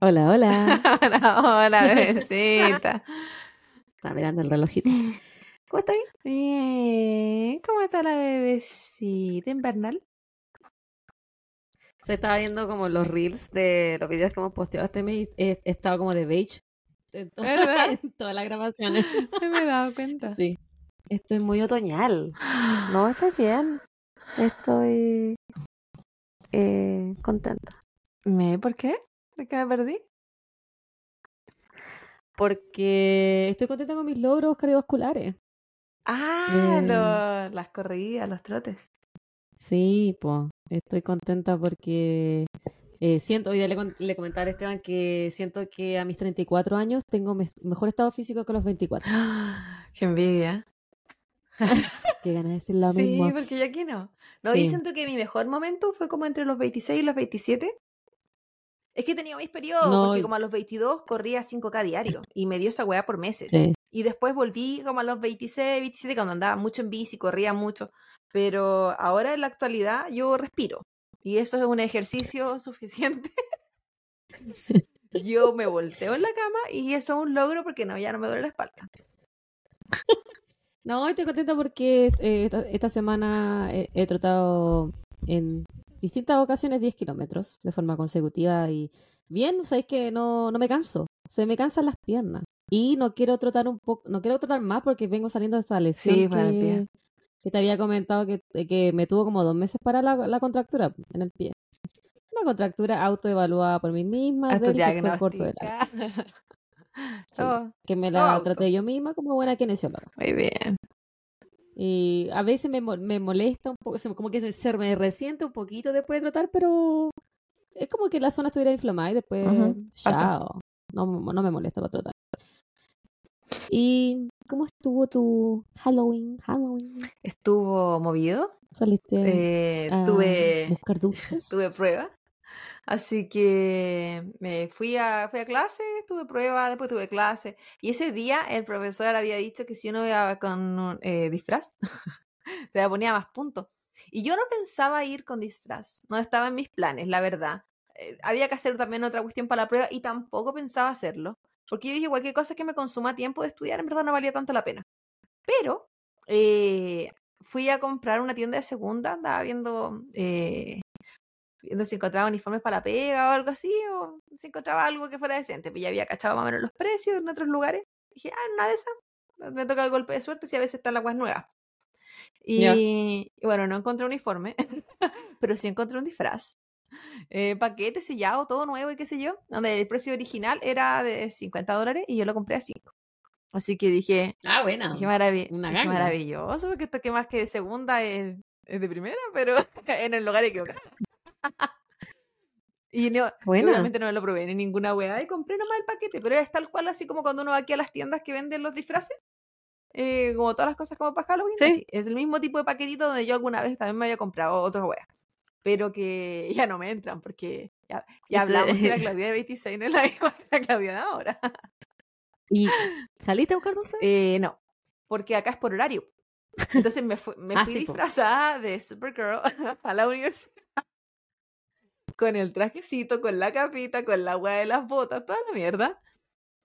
Hola, hola. hola, hola, bebecita. Está mirando el relojito. ¿Cómo estás? Bien. ¿Cómo está la bebecita invernal? Se estaba viendo como los reels de los videos que hemos posteado este mes. He, he estado como de beige en, to- ¿Verdad? en todas las grabaciones. Se me he dado cuenta. Sí. Estoy muy otoñal. No, estoy bien. Estoy eh, contenta. ¿Me? ¿Por qué? ¿De qué me perdí? Porque estoy contenta con mis logros cardiovasculares. Ah, Eh. lo- las corridas, los trotes. Sí, pues, estoy contenta porque eh, siento, hoy día le, le comentaba a Esteban que siento que a mis 34 años tengo mejor estado físico que a los 24. Qué envidia. Qué ganas de decir lo sí, mismo. porque yo aquí no. No, Sí. yo siento que mi mejor momento fue como entre los 26 y los 27. Es que he tenido mis periodos, No, porque como a los 22 corría 5K diario y me dio esa weá por meses. Sí. Y después volví como a los 26, 27, cuando andaba mucho en bici, corría mucho. Pero ahora en la actualidad yo respiro. Y eso es un ejercicio suficiente. yo me volteo en la cama y eso es un logro porque no, ya no me duele la espalda. No, estoy contenta porque eh, esta, esta semana he, he trotado en distintas ocasiones 10 kilómetros de forma consecutiva y bien, sabéis que no, no me canso, se me cansan las piernas y no quiero trotar un poco, no quiero trotar más porque vengo saliendo de esa lesión Sí, para el pie. que, te había comentado que, que me tuvo como dos meses para la, la contractura en el pie. Una contractura autoevaluada por mí misma del corto del diagnóstica. Sí. Oh, que me la traté yo misma como buena kinesióloga. muy bien. Y a veces me, me molesta un poco, como que se- me resiente un poquito después de tratar, pero es como que la zona estuviera inflamada y después, pasa. chao, no, me- no me molesta para tratar. ¿Y cómo estuvo tu Halloween? Halloween. Estuvo movido. ¿Saliste Eh, a tuve, buscar dulces? tuve prueba. Así que me fui a, fui a clase, tuve prueba, después tuve clase. Y ese día el profesor había dicho que si uno iba con un eh, disfraz, te ponía más puntos. Y yo no pensaba ir con disfraz, no estaba en mis planes, la verdad. Eh, había que hacer también otra cuestión para la prueba y tampoco pensaba hacerlo. Porque yo dije, cualquier cosa que me consuma tiempo de estudiar, en verdad no valía tanto la pena. Pero eh, fui a comprar una tienda de segunda, andaba viendo, eh, viendo si encontraba uniformes para la pega o algo así, o si encontraba algo que fuera decente. Pues ya había cachado más o menos los precios en otros lugares. Dije, ah, en una de esas, me toca el golpe de suerte si a veces están las guas nuevas. Y, y bueno, no encontré uniforme, pero sí encontré un disfraz. Eh, paquete sellado, todo nuevo y qué sé yo, donde el precio original era de 50 dólares y yo lo compré a 5. Así que dije, Ah, buena. Qué, maravilloso, porque esto que más que de segunda es, es de primera, pero en el lugar equivocado. Y no, obviamente no me lo probé ni ninguna weá y compré nomás el paquete, pero es tal cual así como cuando uno va aquí a las tiendas que venden los disfraces, eh, como todas las cosas como para Halloween, Sí. así. es el mismo tipo de paquetito donde yo alguna vez también me había comprado otras weas, pero que ya no me entran porque ya, ya Este- hablamos que la Claudia de 26 no es la misma que la Claudia de ahora. ¿Y saliste a buscar dulces? Eh, no, porque acá es por horario. Entonces me, fui- me Ah, fui sí, po. disfrazada de Supergirl a la universidad. Con el trajecito, con la capita, con la hueá de las botas, toda la mierda.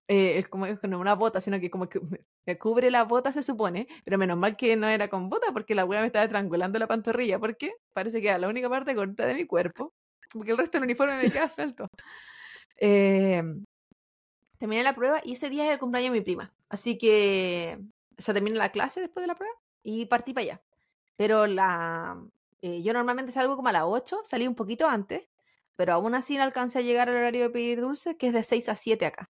Eh, es como no una bota, sino que como que me cubre la bota, se supone. Pero menos mal que no era con bota, porque la hueá me estaba estrangulando la pantorrilla. Porque parece que era la única parte corta de mi cuerpo. Porque el resto del uniforme me queda suelto. Eh, terminé la prueba y ese día es el cumpleaños de mi prima. Así que, o sea, terminé la clase después de la prueba y partí para allá. Pero la, eh, yo normalmente salgo como a las 8, salí un poquito antes, pero aún así no alcancé a llegar al horario de pedir dulces, que es de 6 a 7 acá.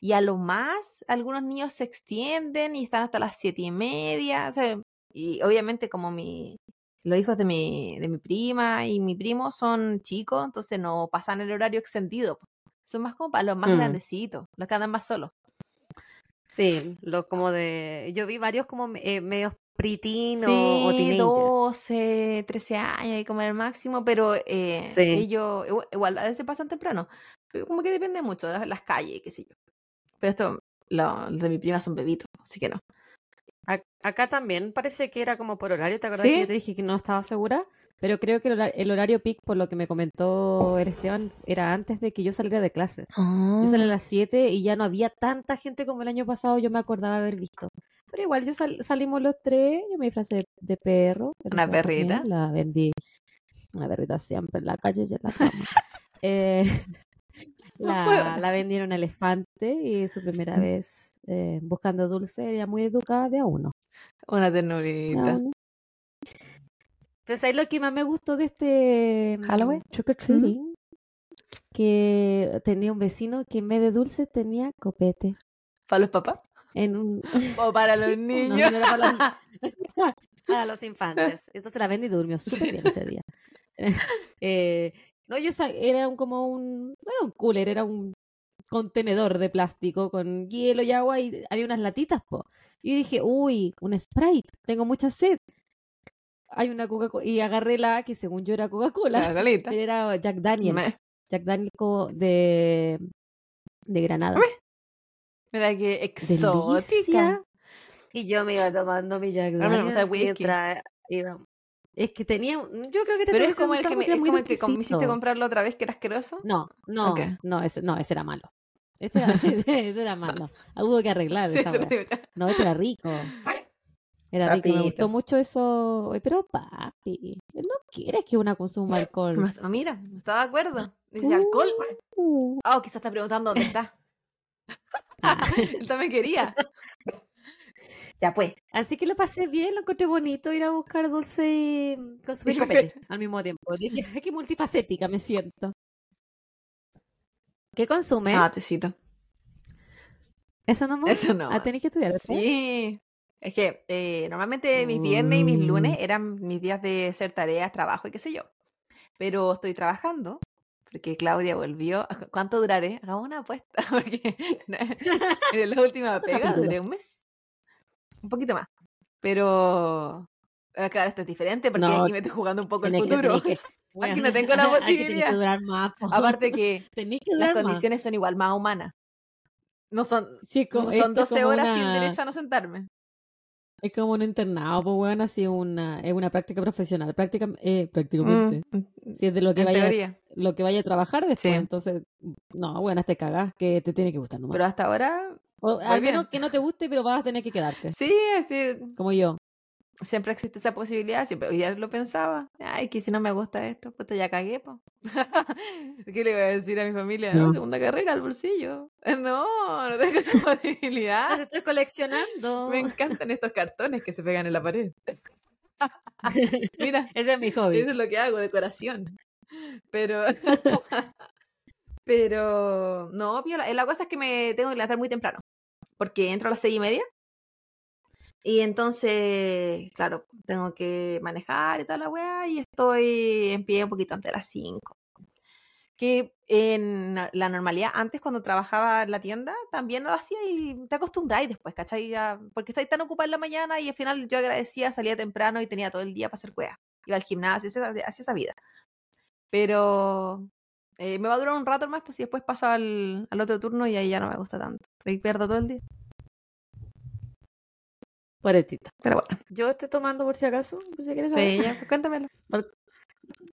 Y a lo más, algunos niños se extienden y están hasta las 7 y media. o sea, y obviamente como mi, los hijos de mi, de mi prima y mi primo son chicos, entonces no pasan el horario extendido. Son más como para los más Mm. grandecitos, los que andan más solos. Sí, lo como de. Yo vi varios como eh, medios pritinos Sí, o teenager. 12, 13 años y como el máximo, pero eh, Sí. ellos igual, a veces pasan temprano. Como que depende mucho de las calles, qué sé yo. Pero esto, lo- los de mi prima son bebitos, así que no. Acá también parece que era como por horario, ¿te acuerdas ¿Sí? que yo te dije que no estaba segura? Pero creo que el, hora- el horario peak, por lo que me comentó el Esteban, era antes de que yo saliera de clase. Yo salí a las 7 y ya no había tanta gente como el año pasado, yo me acordaba haber visto. Pero igual, yo sal- salimos los tres, yo me disfracé de, de perro. Una también, perrita. La vendí. Una perrita siempre en la calle y en la cama. Eh, la, la vendí en un elefante y su primera vez eh, buscando dulce, ella muy educada de a uno. Una ternurita. Entonces ahí lo que más me gustó de este mm, Halloween. trick or treating, que tenía un vecino que en vez de dulces tenía copete. ¿Para los papás? En un... ¿O para los niños? no era para los- para los infantes. Entonces la vendí y durmió súper bien ese día. Eh, no, yo era un, como un, no era un cooler, era un contenedor de plástico con hielo y agua y había unas latitas, po. Y dije, uy, un Sprite, tengo mucha sed. Hay una Coca-Cola, y agarré la que según yo era Coca-Cola, era Jack Daniels. Me- Jack Daniels de, de Granada. Mira qué exótica. Delicia. Y yo me iba tomando mi Jack A mí me gusta el Daniels mientras iba. Es que tenía, un- yo creo que te Pero es como el que me, es como el que me hiciste comprarlo otra vez, que era asqueroso. No, no, no, ese, no, ese era malo. Este era, ese era malo. Hubo que arreglar Sí, esa. No, este era rico. Era rico, me gustó mucho eso. Pero papi, no quieres que una consuma alcohol. Mira, no estaba de acuerdo. Dice alcohol. Uh. Oh, quizás está preguntando dónde está. Ah. Él también quería. Ya pues. Así que lo pasé bien, lo encontré bonito ir a buscar dulce y consumir Y copete al mismo tiempo. Dije, "Ay, qué multifacética me siento. ¿Qué consumes? Ah, tecito. ¿Eso nomás? Eso no. Ah, tenés que estudiar. Sí. Es que eh, normalmente mis viernes y mis Mm. lunes eran mis días de hacer tareas, trabajo y qué sé yo. Pero estoy trabajando porque Claudia volvió. ¿Cuánto duraré? Hagamos una apuesta. Porque en la última pega duré un mes. Un poquito más. Pero. eh, Claro, esto es diferente porque No, aquí me estoy jugando un poco el que- futuro. Aquí no tengo la posibilidad. que durar más. Aparte que las más. condiciones son igual más humanas. No son, Sí, como- no son es 12 como horas sin derecho a no sentarme. Es como un internado, pues bueno, así una, es una práctica profesional, práctica, eh, prácticamente. Mm, Si es de lo que vaya, teoría. lo que vaya a trabajar después, Sí. entonces, no, bueno, te cagás, que te tiene que gustar nomás. Pero hasta ahora, O al bien. menos que no te guste, pero vas a tener que quedarte, sí, sí, como yo. Siempre existe esa posibilidad. Siempre, hoy día lo pensaba. Ay, que si no me gusta esto, pues ya cagué, po. ¿Qué le voy a decir a mi familia? No. Segunda carrera al bolsillo. No, no tengo esa posibilidad. Las estoy coleccionando. Me encantan estos cartones que se pegan en la pared. Mira, Ese es mi hobby. Eso es lo que hago, decoración. Pero. Pero. No, piola. La cosa es que me tengo que levantar muy temprano. Porque entro a las seis y media. Y entonces, claro, tengo que manejar y toda la weá. Y estoy en pie un poquito antes de las cinco. Que en la normalidad, antes cuando trabajaba en la tienda, también lo hacía y te acostumbráis después, ¿cachai? Ya, porque estáis tan ocupada en la mañana y al final yo agradecía, salía temprano y tenía todo el día para hacer weá iba al gimnasio, hacía esa, vida. Pero eh, me va a durar un rato más, pues y después paso al, al otro turno y ahí ya no me gusta tanto. Ahí pierdo todo el día. Pobrecita. Pero bueno. Yo estoy tomando por si acaso, por si quieres saber. Sí, ya, pues cuéntamelo.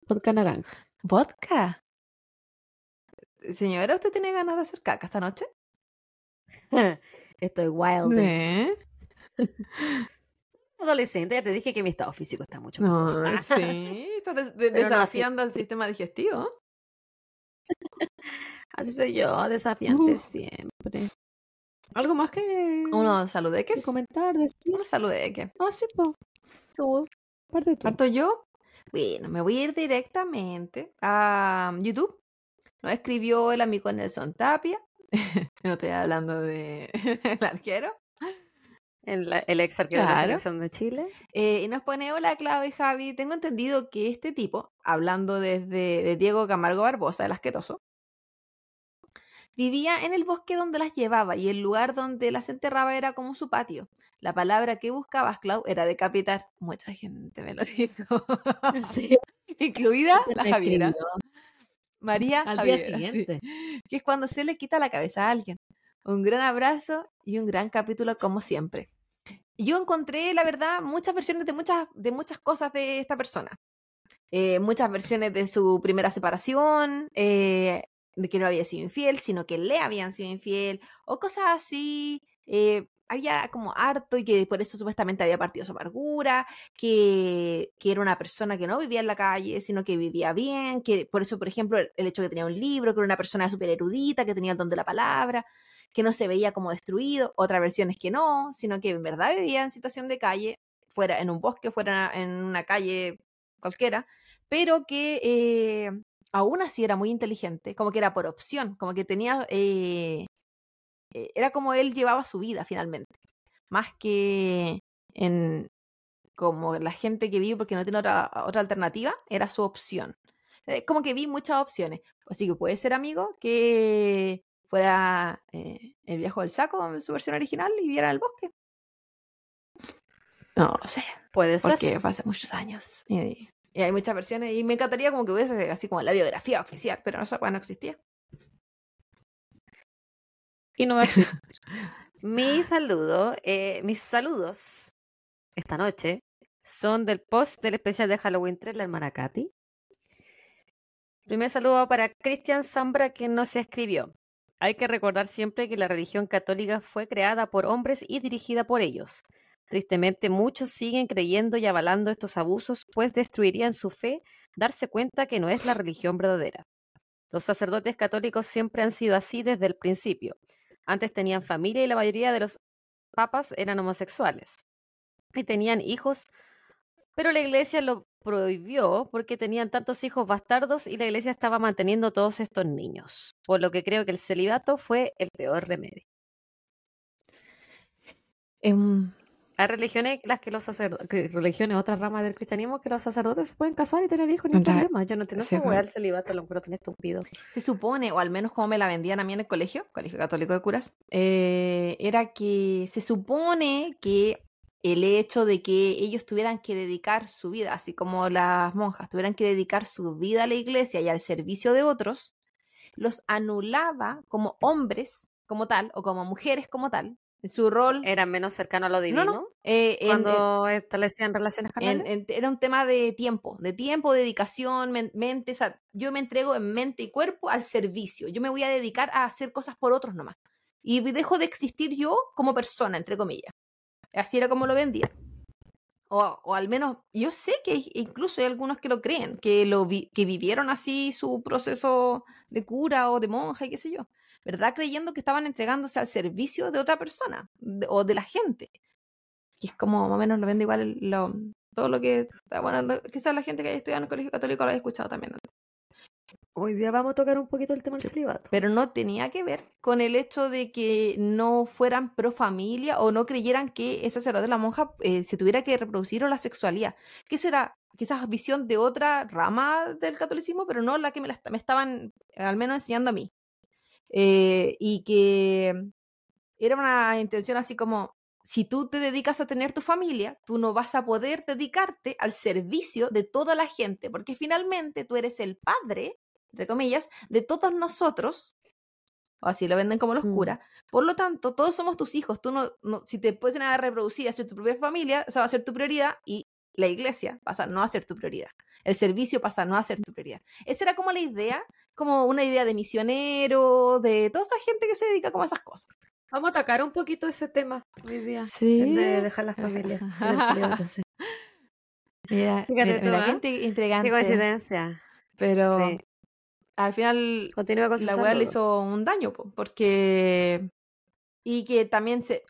Vodka naranja. ¿Vodka? Señora, ¿usted tiene ganas de hacer caca esta noche? Estoy wild. ¿Eh? Adolescente, ya te dije que mi estado físico está mucho mejor. No, sí. Estás des- de- Pero no así. desafiando el sistema digestivo. Así soy yo, desafiante Uh. siempre. ¿Algo más que, Uno salude que que comentar? Decir? Uno salude que Ah, sí, po. Tú, parte tú. ¿Parto yo? Bueno, me voy a ir directamente a YouTube. Nos escribió el amigo Nelson Tapia. no estoy hablando de el arquero. El, el ex arquero de la selección de Chile. Eh, y nos pone, hola Clau y Javi, tengo entendido que este tipo, hablando desde de Diego Camargo Barbosa, el asqueroso, vivía en el bosque donde las llevaba y el lugar donde las enterraba era como su patio. La palabra que buscabas, Clau, era decapitar. Mucha gente me lo dijo. Sí, Incluida la Javiera. escribió María Al día sí. siguiente. que es cuando se le quita la cabeza a alguien. Un gran abrazo y un gran capítulo como siempre. yo encontré, la verdad, muchas versiones de muchas, de muchas cosas de esta persona. Eh, muchas versiones de su primera separación, eh, de que no había sido infiel, sino que le habían sido infiel, o cosas así. Eh, había como harto y que por eso supuestamente había partido su amargura, que, que, era una persona que no vivía en la calle, sino que vivía bien, que por eso, por ejemplo, el, hecho de que tenía un libro, que era una persona súper erudita, que tenía el don de la palabra, que no se veía como destruido, otra versión es que no, sino que en verdad vivía en situación de calle, fuera en un bosque, fuera en una calle cualquiera, pero que eh, aún así era muy inteligente, como que era por opción, como que tenía, eh, eh, era como él llevaba su vida finalmente, más que en como la gente que vive porque no tiene otra, otra alternativa, era su opción. como que vi muchas opciones, así que puede ser amigo que fuera eh, el viejo del saco en su versión original y viera el bosque. No lo sé. Puede ser. Porque fue hace muchos años. Y, hay muchas versiones. Y me encantaría como que hubiese así como la biografía oficial, pero no, no existía. Y no va a existir. Mi saludo, eh, mis saludos esta noche son del post del especial de Halloween 3, la hermana Katy. Primer saludo para Cristian Zambra, que no se escribió. Hay que recordar siempre que la religión católica fue creada por hombres y dirigida por ellos. Tristemente, muchos siguen creyendo y avalando estos abusos, pues destruirían su fe darse cuenta que no es la religión verdadera. Los sacerdotes católicos siempre han sido así desde el principio. Antes tenían familia y la mayoría de los papas eran homosexuales. Y tenían hijos, pero la iglesia lo prohibió porque tenían tantos hijos bastardos y la iglesia estaba manteniendo todos estos niños, por lo que creo que el celibato fue el peor remedio. Em, hay religiones las que los sacerdotes, religiones, otras ramas del cristianismo, que los sacerdotes se pueden casar y tener hijos, hay problema. Yo no entiendo esa weá el celibato, lo encuentro tan estúpido. Se supone, o al menos como me la vendían a mí en el colegio, Colegio Católico de Curas, eh, era que se supone que el hecho de que ellos tuvieran que dedicar su vida, así como las monjas tuvieran que dedicar su vida a la iglesia y al servicio de otros, los anulaba como hombres como tal o como mujeres como tal. Su rol era menos cercano a lo divino. No, eh, cuando establecían relaciones carnales. era un tema de tiempo, de tiempo, dedicación, mente. O sea, yo me entrego en mente y cuerpo al servicio. Yo me voy a dedicar a hacer cosas por otros nomás. Y dejo de existir yo como persona, entre comillas. Así era como lo vendía. O, o, al menos, yo sé que incluso hay algunos que lo creen, que, lo que vivieron así su proceso de cura o de monja y qué sé yo, ¿verdad? Creyendo que estaban entregándose al servicio de otra persona o de la gente. Y es como más o menos lo vende igual lo, todo lo que, bueno, quizás la gente que haya estudiado en el colegio católico lo haya escuchado también antes. Hoy día vamos a tocar un poquito el tema del celibato. Pero no tenía que ver con el hecho de que no fueran pro familia o no creyeran que ese sacerdote de la monja eh, se tuviera que reproducir o la sexualidad. Que será quizás visión de otra rama del catolicismo, pero no la que me, me estaban al menos enseñando a mí. Eh, y que era una intención así como, si tú te dedicas a tener tu familia, tú no vas a poder dedicarte al servicio de toda la gente, porque finalmente tú eres el padre entre comillas, de todos nosotros, o así lo venden como los mm. curas. Por lo tanto, todos somos tus hijos. Tú no, si te puedes nada reproducir, hacer tu propia familia, esa va a ser tu prioridad y la iglesia pasa a no a ser tu prioridad. El servicio pasa a no a ser tu prioridad. Esa era como la idea, como una idea de misionero, de toda esa gente que se dedica como a esas cosas. Vamos a atacar un poquito ese tema hoy día. Sí. De dejar las familias. mira, mira, ¿ah? Qué coincidencia. Pero al final Continúa con la weá le hizo un daño, porque y que también se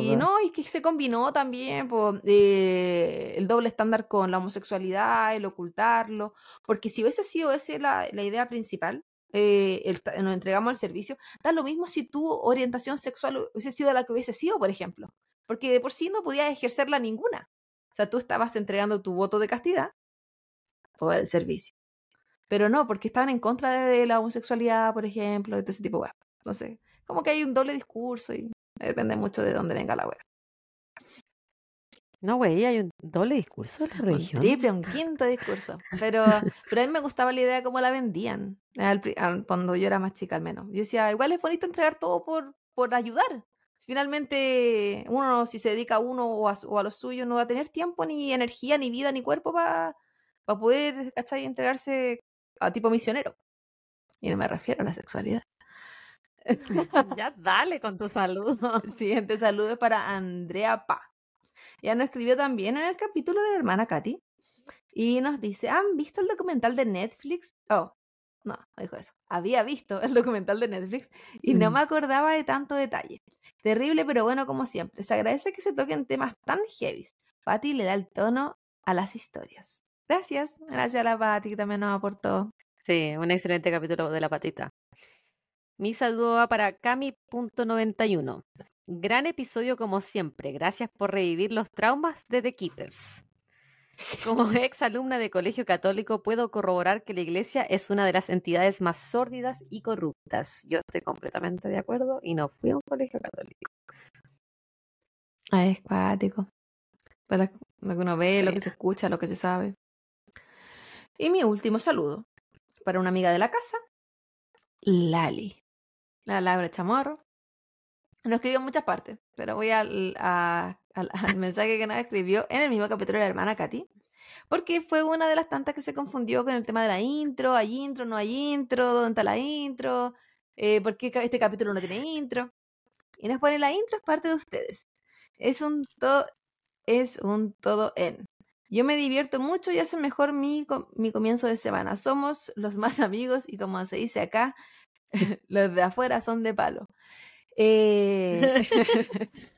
y no y que se combinó también eh, el doble estándar con la homosexualidad el ocultarlo porque si hubiese sido esa la, la idea principal eh, nos entregamos al servicio da lo mismo si tu orientación sexual hubiese sido la que hubiese sido por ejemplo porque de por sí no podías ejercerla ninguna. O sea tú estabas entregando tu voto de castidad por el servicio pero no, porque estaban en contra de la homosexualidad, por ejemplo, de ese tipo de Entonces, como que hay un doble discurso y depende mucho de dónde venga la web. No, güey, hay un doble discurso de la religión. Un triple, un quinto discurso. Pero, pero a mí me gustaba la idea de cómo la vendían, cuando yo era más chica al menos. Yo decía, igual es bonito entregar todo por, por ayudar. finalmente uno, si se dedica a uno o a, o a lo suyo, no va a tener tiempo, ni energía, ni vida, ni cuerpo para poder, ¿cachai? Entregarse a tipo misionero. Y no me refiero a la sexualidad. ya dale con tu saludo. Siguiente saludo es para Andrea Pa. Ella nos escribió también en el capítulo de la hermana Katy. Y nos dice, ¿han visto el documental de Netflix? Oh, no, no dijo eso. Había visto el documental de Netflix y no me acordaba de tanto detalle. Terrible, pero bueno, como siempre. Se agradece que se toquen temas tan heavy. Patty le da el tono a las historias. Gracias. Gracias a la Patty que también nos aportó. Sí, un excelente capítulo de la patita. Mi saludo va para Cami.91. Gran episodio como siempre. Gracias por revivir los traumas de The Keepers. Como ex alumna de colegio católico, puedo corroborar que la iglesia es una de las entidades más sórdidas y corruptas. Yo estoy completamente de acuerdo y no fui a un colegio católico. Ah, es cuático. Para lo que uno ve, lo que se escucha, lo que se sabe. Y mi último saludo para una amiga de la casa, Lali. La Laura Chamorro. Nos escribió en muchas partes, pero voy al, al, mensaje que nos escribió en el mismo capítulo de la hermana Katy, porque fue una de las tantas que se confundió con el tema de la intro, hay intro, no hay intro, dónde está la intro, eh, por qué este capítulo no tiene intro. Y nos pone la intro es parte de ustedes. Es un todo, es un todo en. Yo me divierto mucho y hace mejor mi, mi comienzo de semana. Somos los más amigos y como se dice acá, los de afuera son de palo. Eh...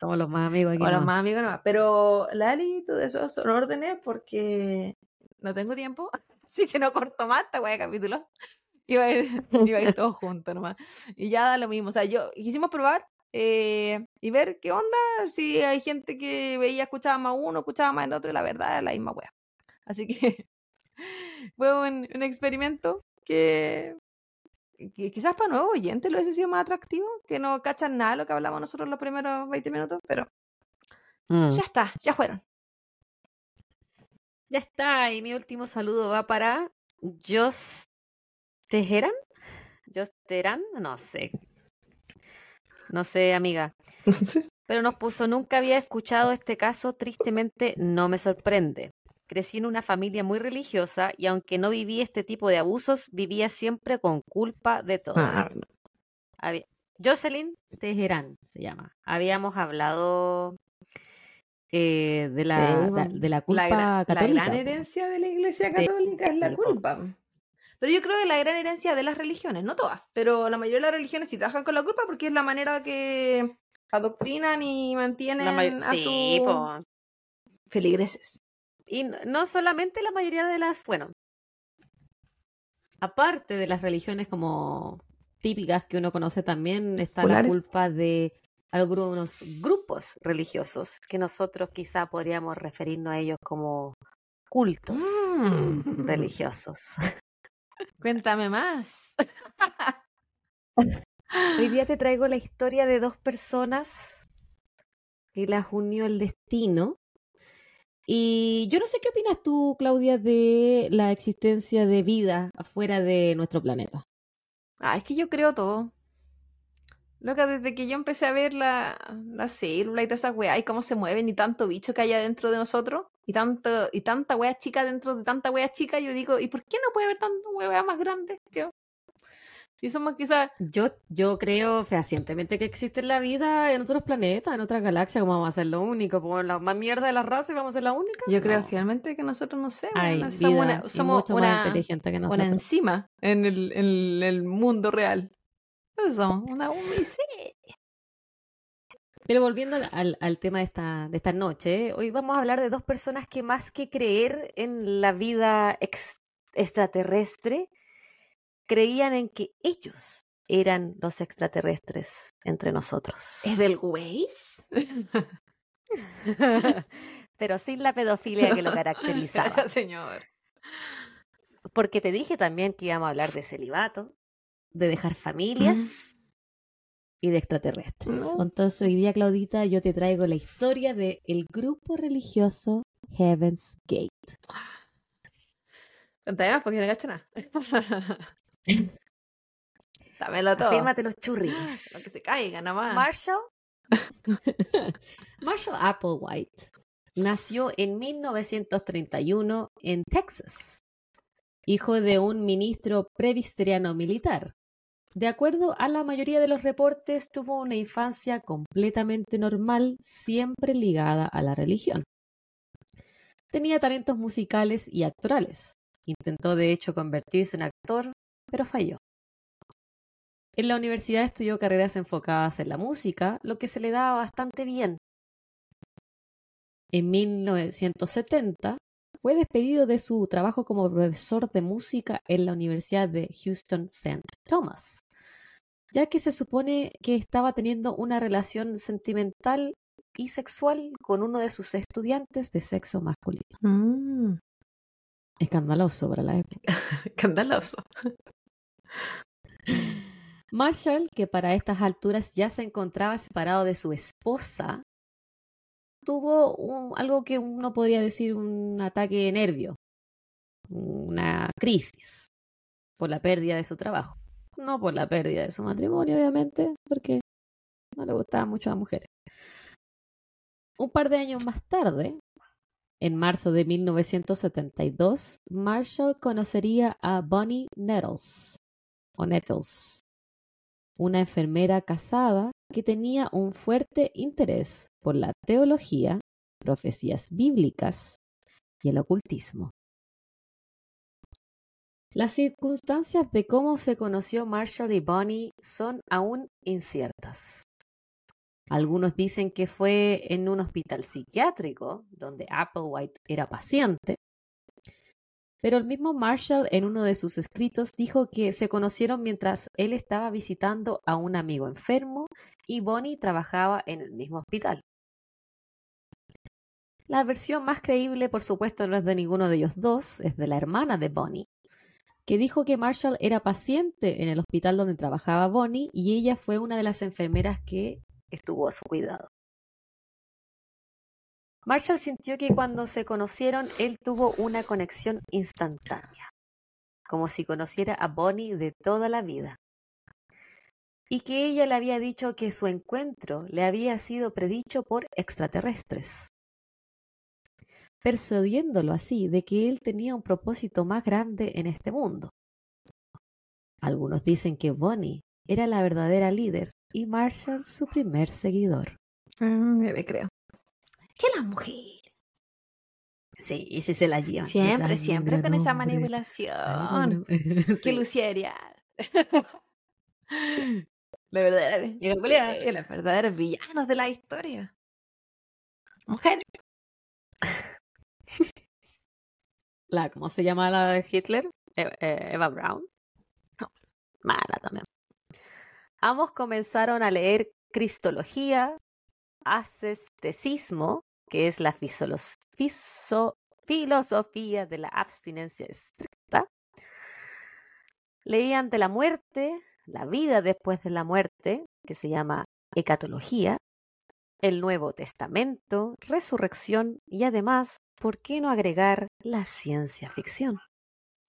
Somos los más amigos aquí. los más amigos nomás. Pero Lali, todo eso son órdenes porque no tengo tiempo. Así que no corto más esta de capítulo. Iba a ir, iba a ir todo junto nomás. Y ya da lo mismo. O sea, yo quisimos probar eh, y ver qué onda. Si hay gente que veía, escuchaba más uno, escuchaba más el otro. Y la verdad es la misma wea. Así que fue un, un experimento que quizás para nuevos oyentes lo hubiese sido más atractivo, que no cachan nada de lo que hablamos nosotros los primeros 20 minutos, pero mm. ya está, ya fueron. Ya está, y mi último saludo va para Jos Teheran. Jos Teheran, no sé. No sé, amiga. Pero nos puso, nunca había escuchado este caso, tristemente no me sorprende. Crecí en una familia muy religiosa y aunque no viví este tipo de abusos, vivía siempre con culpa de todo. Ah. Jocelyn Teherán se llama. Habíamos hablado eh, de, la, de, la culpa católica. La gran herencia de la iglesia católica es la culpa. Pero yo creo que la gran herencia de las religiones, no todas, pero la mayoría de las religiones sí trabajan con la culpa porque es la manera que adoctrinan y mantienen a sus feligreses. Y no solamente la mayoría de las, bueno, aparte de las religiones como típicas que uno conoce también, está la culpa de algunos grupos religiosos que nosotros quizá podríamos referirnos a ellos como cultos mm. religiosos. Cuéntame más. Hoy día te traigo la historia de dos personas que las unió el destino y yo no sé qué opinas tú, Claudia, de la existencia de vida afuera de nuestro planeta. Ah, es que yo creo todo. Loca, desde que yo empecé a ver la, la célula y todas esas weas, y cómo se mueven, y tanto bicho que hay adentro de nosotros, y tanto, y tanta wea chica dentro de tanta wea chica, yo digo, ¿y por qué no puede haber tanta wea más grande? Y somos quizás... Yo, yo creo fehacientemente que existe la vida en otros planetas, en otras galaxias, como vamos a ser lo único, como la más mierda de la raza y vamos a ser la única. Yo creo finalmente que nosotros no sé, somos, una, somos una, inteligente que nosotros. Una enzima en el, en el mundo real. Eso somos, una Pero volviendo al, al, tema de esta, de esta noche, hoy vamos a hablar de dos personas que más que creer en la vida extraterrestre, creían en que ellos eran los extraterrestres entre nosotros. ¿Es del Waze? Pero sin la pedofilia que lo caracterizaba. Gracias, señor. Porque te dije también que íbamos a hablar de celibato, de dejar familias y de extraterrestres. Entonces hoy día, Claudita, yo te traigo la historia del el grupo religioso Heaven's Gate. Cuéntame más porque no cacho nada. Dámelo todo. Afírmate los Lo churris. que se caiga nomás. Marshall Marshall Applewhite nació en 1931 en Texas, hijo de un ministro presbiteriano militar. De acuerdo a la mayoría de los reportes, tuvo una infancia completamente normal, siempre ligada a la religión. Tenía talentos musicales y actorales. Intentó de hecho convertirse en actor, pero falló. En la universidad estudió carreras enfocadas en la música, lo que se le daba bastante bien. En 1970 fue despedido de su trabajo como profesor de música en la Universidad de Houston St. Thomas, ya que se supone que estaba teniendo una relación sentimental y sexual con uno de sus estudiantes de sexo masculino. Mm, Escandaloso para la época. escandaloso. Marshall, que para estas alturas ya se encontraba separado de su esposa, tuvo algo que uno podría decir un ataque de nervio, una crisis por la pérdida de su trabajo. No por la pérdida de su matrimonio, obviamente, porque no le gustaban mucho a las mujeres. Un par de años más tarde, en marzo de 1972, Marshall conocería a Bonnie Nettles, o Nettles, una enfermera casada que tenía un fuerte interés por la teología, profecías bíblicas y el ocultismo. Las circunstancias de cómo se conoció Marshall y Bonnie son aún inciertas. Algunos dicen que fue en un hospital psiquiátrico donde Applewhite era paciente, pero el mismo Marshall en uno de sus escritos dijo que se conocieron mientras él estaba visitando a un amigo enfermo y Bonnie trabajaba en el mismo hospital. La versión más creíble, por supuesto, no es de ninguno de ellos dos, es de la hermana de Bonnie, que dijo que Marshall era paciente en el hospital donde trabajaba Bonnie y ella fue una de las enfermeras que estuvo a su cuidado. Marshall sintió que cuando se conocieron él tuvo una conexión instantánea, como si conociera a Bonnie de toda la vida, y que ella le había dicho que su encuentro le había sido predicho por extraterrestres, persuadiéndolo así de que él tenía un propósito más grande en este mundo. Algunos dicen que Bonnie era la verdadera líder y Marshall su primer seguidor. Mm, yo le creo. Que la mujer. Sí, y si se la llevan. Siempre, un siempre con esa manipulación. Sí. Que. La verdadera. La pelea. eh, Los verdaderos villanos de la historia. Mujer. La, ¿Cómo se llama la de Hitler? E- eh, Eva Brown. No. Mala también. Ambos comenzaron a leer Cristología, Asceticismo, que es la filosofía de la abstinencia estricta. Leían de la muerte, la vida después de la muerte, que se llama Hecatología, el Nuevo Testamento, resurrección y además, ¿por qué no agregar la ciencia ficción?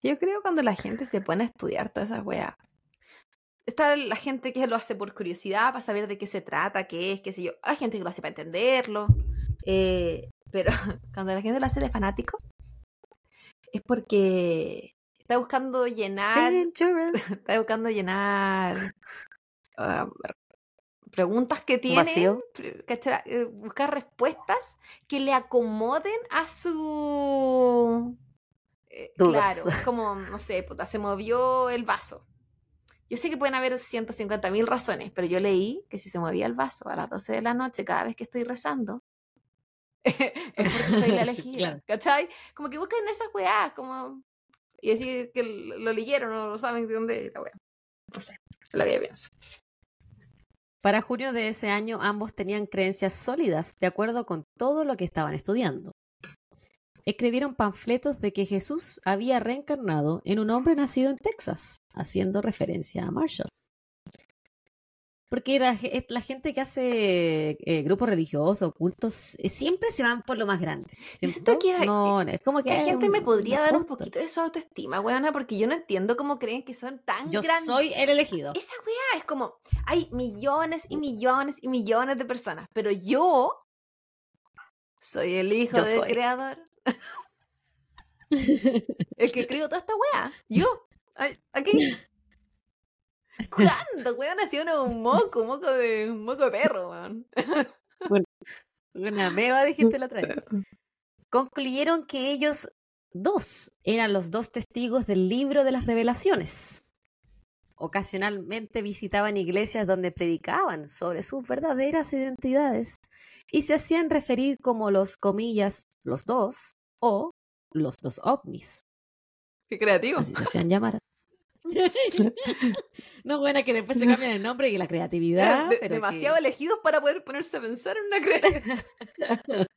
Yo creo cuando la gente se pone a estudiar todas esas weas. Está la gente que lo hace por curiosidad, para saber de qué se trata, qué es, qué sé yo. Hay gente que lo hace para entenderlo. eh, pero cuando la gente lo hace de fanático, es porque está buscando llenar. Dangerous. Está buscando llenar. ah, preguntas que tiene. vacío. Eh, Buscar respuestas que le acomoden a su. eh, Dudas. Claro, es como, no sé, puta, se movió el vaso. Yo sé que pueden haber 150 mil razones, pero yo leí que si se movía el vaso a las 12 de la noche cada vez que estoy rezando, es porque soy la Sí, elegida, claro. ¿cachai? Como que buscan esas weás, como... Y decir que lo lo leyeron o no saben de dónde la wea. No sé, lo que yo pienso. Para junio de ese año ambos tenían creencias sólidas de acuerdo con todo lo que estaban estudiando. Escribieron panfletos de que Jesús había reencarnado en un hombre nacido en Texas, haciendo referencia a Marshall. Porque la, la gente que hace eh, grupos religiosos, cultos, eh, siempre se van por lo más grande. Yo siento que hay- no, es como que La gente me podría dar un poquito de su autoestima, weona, porque yo no entiendo cómo creen que son tan Yo grandes. soy el elegido. Esa weá es como, hay millones y millones y millones de personas, pero yo soy el hijo Yo del soy. creador. El que creó toda esta weá. Yo. Aquí. ¿Cuándo, weón? Nació uno un moco, un moco de, un moco de perro, weón. Una meba dijiste la otra vez. Concluyeron que ellos dos eran los dos testigos del libro de las revelaciones. Ocasionalmente visitaban iglesias donde predicaban sobre sus verdaderas identidades y se hacían referir como los comillas los dos o los dos ovnis. Qué creativo. Así se hacían llamar. no, buena que después se cambian el nombre y la creatividad. De- pero que- demasiado elegidos para poder ponerse a pensar en una creativa.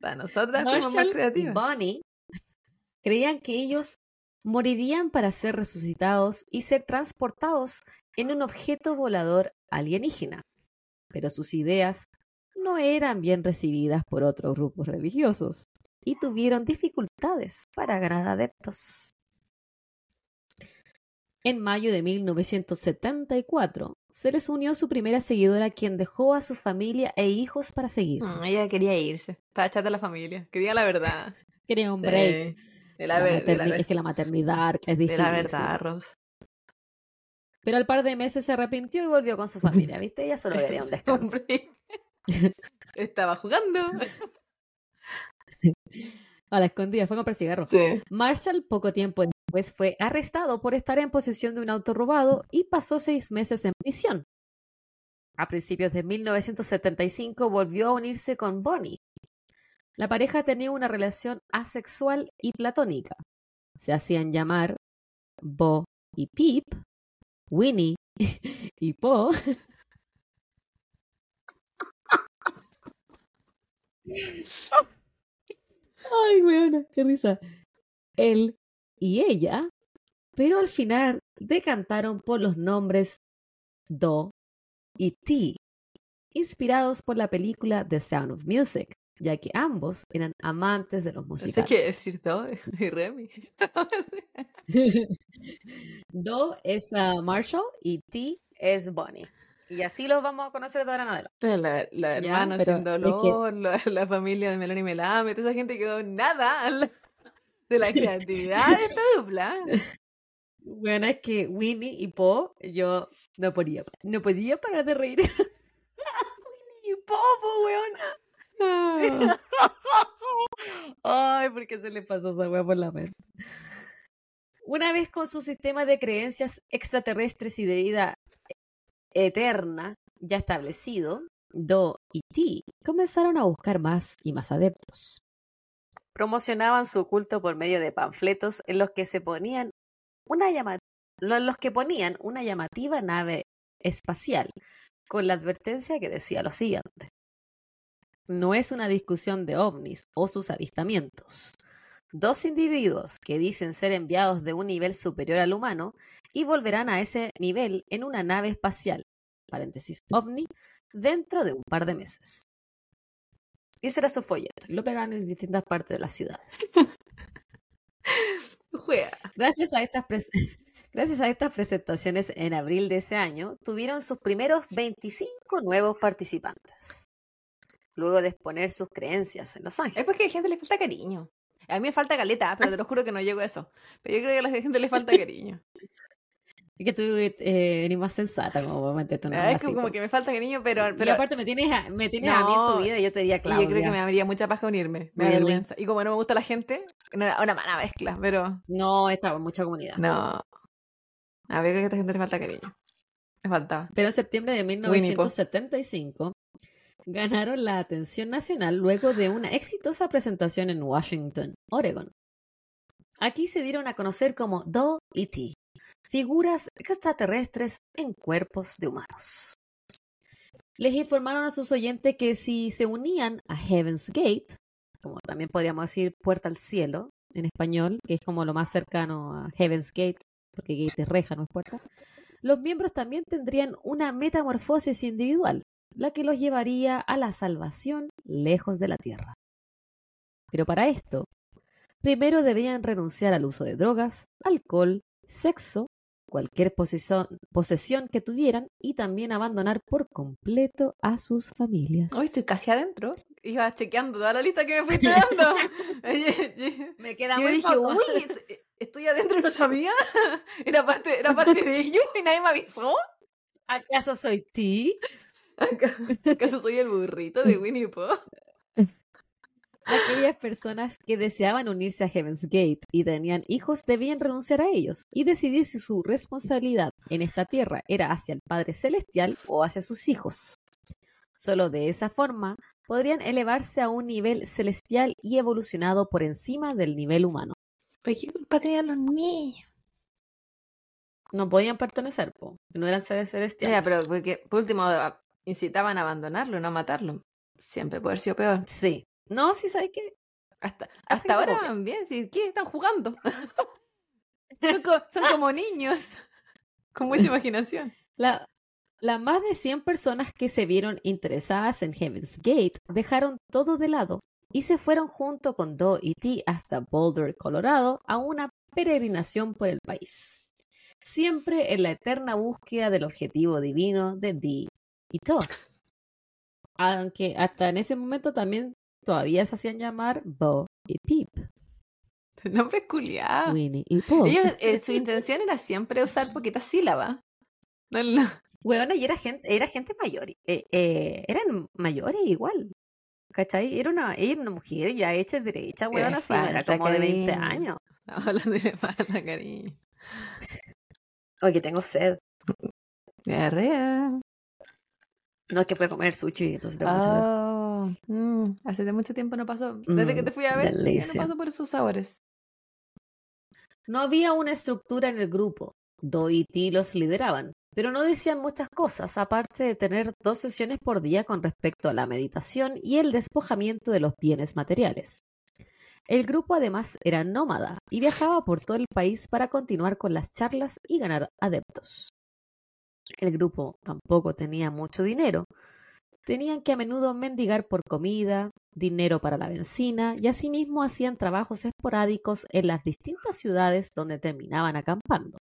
Para nosotras fuimos más y creativas. Bonnie creían que ellos morirían para ser resucitados y ser transportados en un objeto volador alienígena. Pero sus ideas no eran bien recibidas por otros grupos religiosos y tuvieron dificultades para ganar adeptos. En mayo de 1974 se les unió su primera seguidora quien dejó a su familia e hijos para seguirlos. Mm, ella quería irse. Estaba chata la familia. Quería la verdad. Quería un break. Sí, De la, La de es que la maternidad es de difícil. la verdad, Rose. Pero al par de meses se arrepintió y volvió con su familia, ¿viste? Ella solo quería un descanso. Estaba jugando. A la escondida, fue a comprar cigarros. Sí. Marshall poco tiempo después fue arrestado por estar en posesión de un auto robado y pasó seis meses en prisión. A principios de 1975 volvió a unirse con Bonnie. La pareja tenía una relación asexual y platónica. Se hacían llamar Bo y Pip, Winnie y Po. Ay, weona, qué risa. Él y ella, pero al final decantaron por los nombres Do y Ti, inspirados por la película The Sound of Music, ya que ambos eran amantes de los musicales. qué decir todo. Y Remy. Do es ah, Marshall y T es Bonnie. Y así los vamos a conocer de ahora en adelante. La, la hermana sin es que- dolor, la, la familia de Melanie Melame, toda esa gente quedó nada de la creatividad de esta dupla. Bueno, es que Winnie y Po, yo no podía, no podía parar de reír. Winnie y Po, po, weona. Ay, porque se le pasó esa wea por la mente. Una vez con su sistema de creencias extraterrestres y de vida eterna ya establecido, Do y Ti comenzaron a buscar más y más adeptos. Promocionaban su culto por medio de panfletos en los que se ponían una los que ponían una llamativa nave espacial con la advertencia que decía lo siguiente. No es una discusión de ovnis o sus avistamientos. Dos individuos que dicen ser enviados de un nivel superior al humano y volverán a ese nivel en una nave espacial, paréntesis, ovni, dentro de un par de meses. Y ese era su folleto, y lo pegaban en distintas partes de las ciudades. Gracias a estas Gracias a estas presentaciones en abril de ese año, tuvieron sus primeros 25 nuevos participantes. Luego de exponer sus creencias en Los Ángeles. Es porque a la gente le falta cariño. A mí me falta caleta, pero te lo juro que no llego a eso. Pero yo creo que a la gente le falta cariño. Es que tú eh, eres más sensata como para meterte una Ah, es que como que me falta cariño, pero, Y pero aparte me tienes a, me tienes a mí en tu vida y yo te diría Claudia. yo creo que me daría mucha paja unirme. Me da Really? vergüenza. Y como no me gusta la gente, era una mala mezcla, pero No, estaba mucha comunidad. no. A ver, creo que a esta gente le falta cariño. Me faltaba. Pero en septiembre de Winnie Pooh. 1975 ganaron la atención nacional luego de una exitosa presentación en Washington, Oregon. Aquí se dieron a conocer como Do y Ti, figuras extraterrestres en cuerpos de humanos. Les informaron a sus oyentes que si se unían a Heaven's Gate, como también podríamos decir puerta al cielo en español, que es como lo más cercano a Heaven's Gate, porque gate es reja, no es puerta, los miembros también tendrían una metamorfosis individual, la que los llevaría a la salvación lejos de la Tierra. Pero para esto, primero debían renunciar al uso de drogas, alcohol, sexo, cualquier posesión, posesión que tuvieran y también abandonar por completo a sus familias. Hoy estoy casi adentro. Iba chequeando toda la lista que me fuiste dando. Me queda Yo muy dije, poco. uy, est- estoy adentro y no sabía. Era parte, era parte de ellos y nadie me avisó. ¿Acaso soy ti? ¿Acaso soy el burrito de Winnie Pooh? Aquellas personas que deseaban unirse a Heaven's Gate y tenían hijos debían renunciar a ellos y decidir si su responsabilidad en esta tierra era hacia el Padre Celestial o hacia sus hijos. Solo de esa forma podrían elevarse a un nivel celestial y evolucionado por encima del nivel humano. ¿Pero qué culpa tenían los niños? No podían pertenecer, po, no eran seres celestiales. Pero porque, por último a- incitaban a abandonarlo, no a matarlo. Siempre puede haber sido peor. Sí. No, sí, ¿sabes qué? Hasta, hasta ahora van bien, ¿sí? ¿qué? Están jugando. son, co- son como niños, con mucha imaginación. La, las más de 100 personas que se vieron interesadas en Heaven's Gate dejaron todo de lado y se fueron junto con Do y T hasta Boulder, Colorado, a una peregrinación por el país. Siempre en la eterna búsqueda del objetivo divino de Dee y To. Aunque hasta en ese momento también todavía se hacían llamar Bo y Peep, nombre es culiado. Winnie y Pooh. Ellos, eh, su intención era siempre usar poquitas sílabas. No, no. Bueno, y era gente, era gente mayor. eh, eh, eran mayores igual. ¿Cachai? Era una, era una mujer ya hecha derecha, weón, así, era como de 20 cariño. años. Hablando de falta, cariño. Oye, tengo sed. Diarrea. No, es que fue a comer sushi, entonces tengo. Oh, mm, hace mucho tiempo no pasó. Desde que Mm, te fui a ver, ya no paso por esos sabores. No había una estructura en el grupo. Do y Ti los lideraban, pero no decían muchas cosas, aparte de tener dos sesiones por día con respecto a la meditación y el despojamiento de los bienes materiales. El grupo además era nómada y viajaba por todo el país para continuar con las charlas y ganar adeptos. El grupo tampoco tenía mucho dinero. Tenían que a menudo mendigar por comida, dinero para la benzina y asimismo hacían trabajos esporádicos en las distintas ciudades donde terminaban acampando.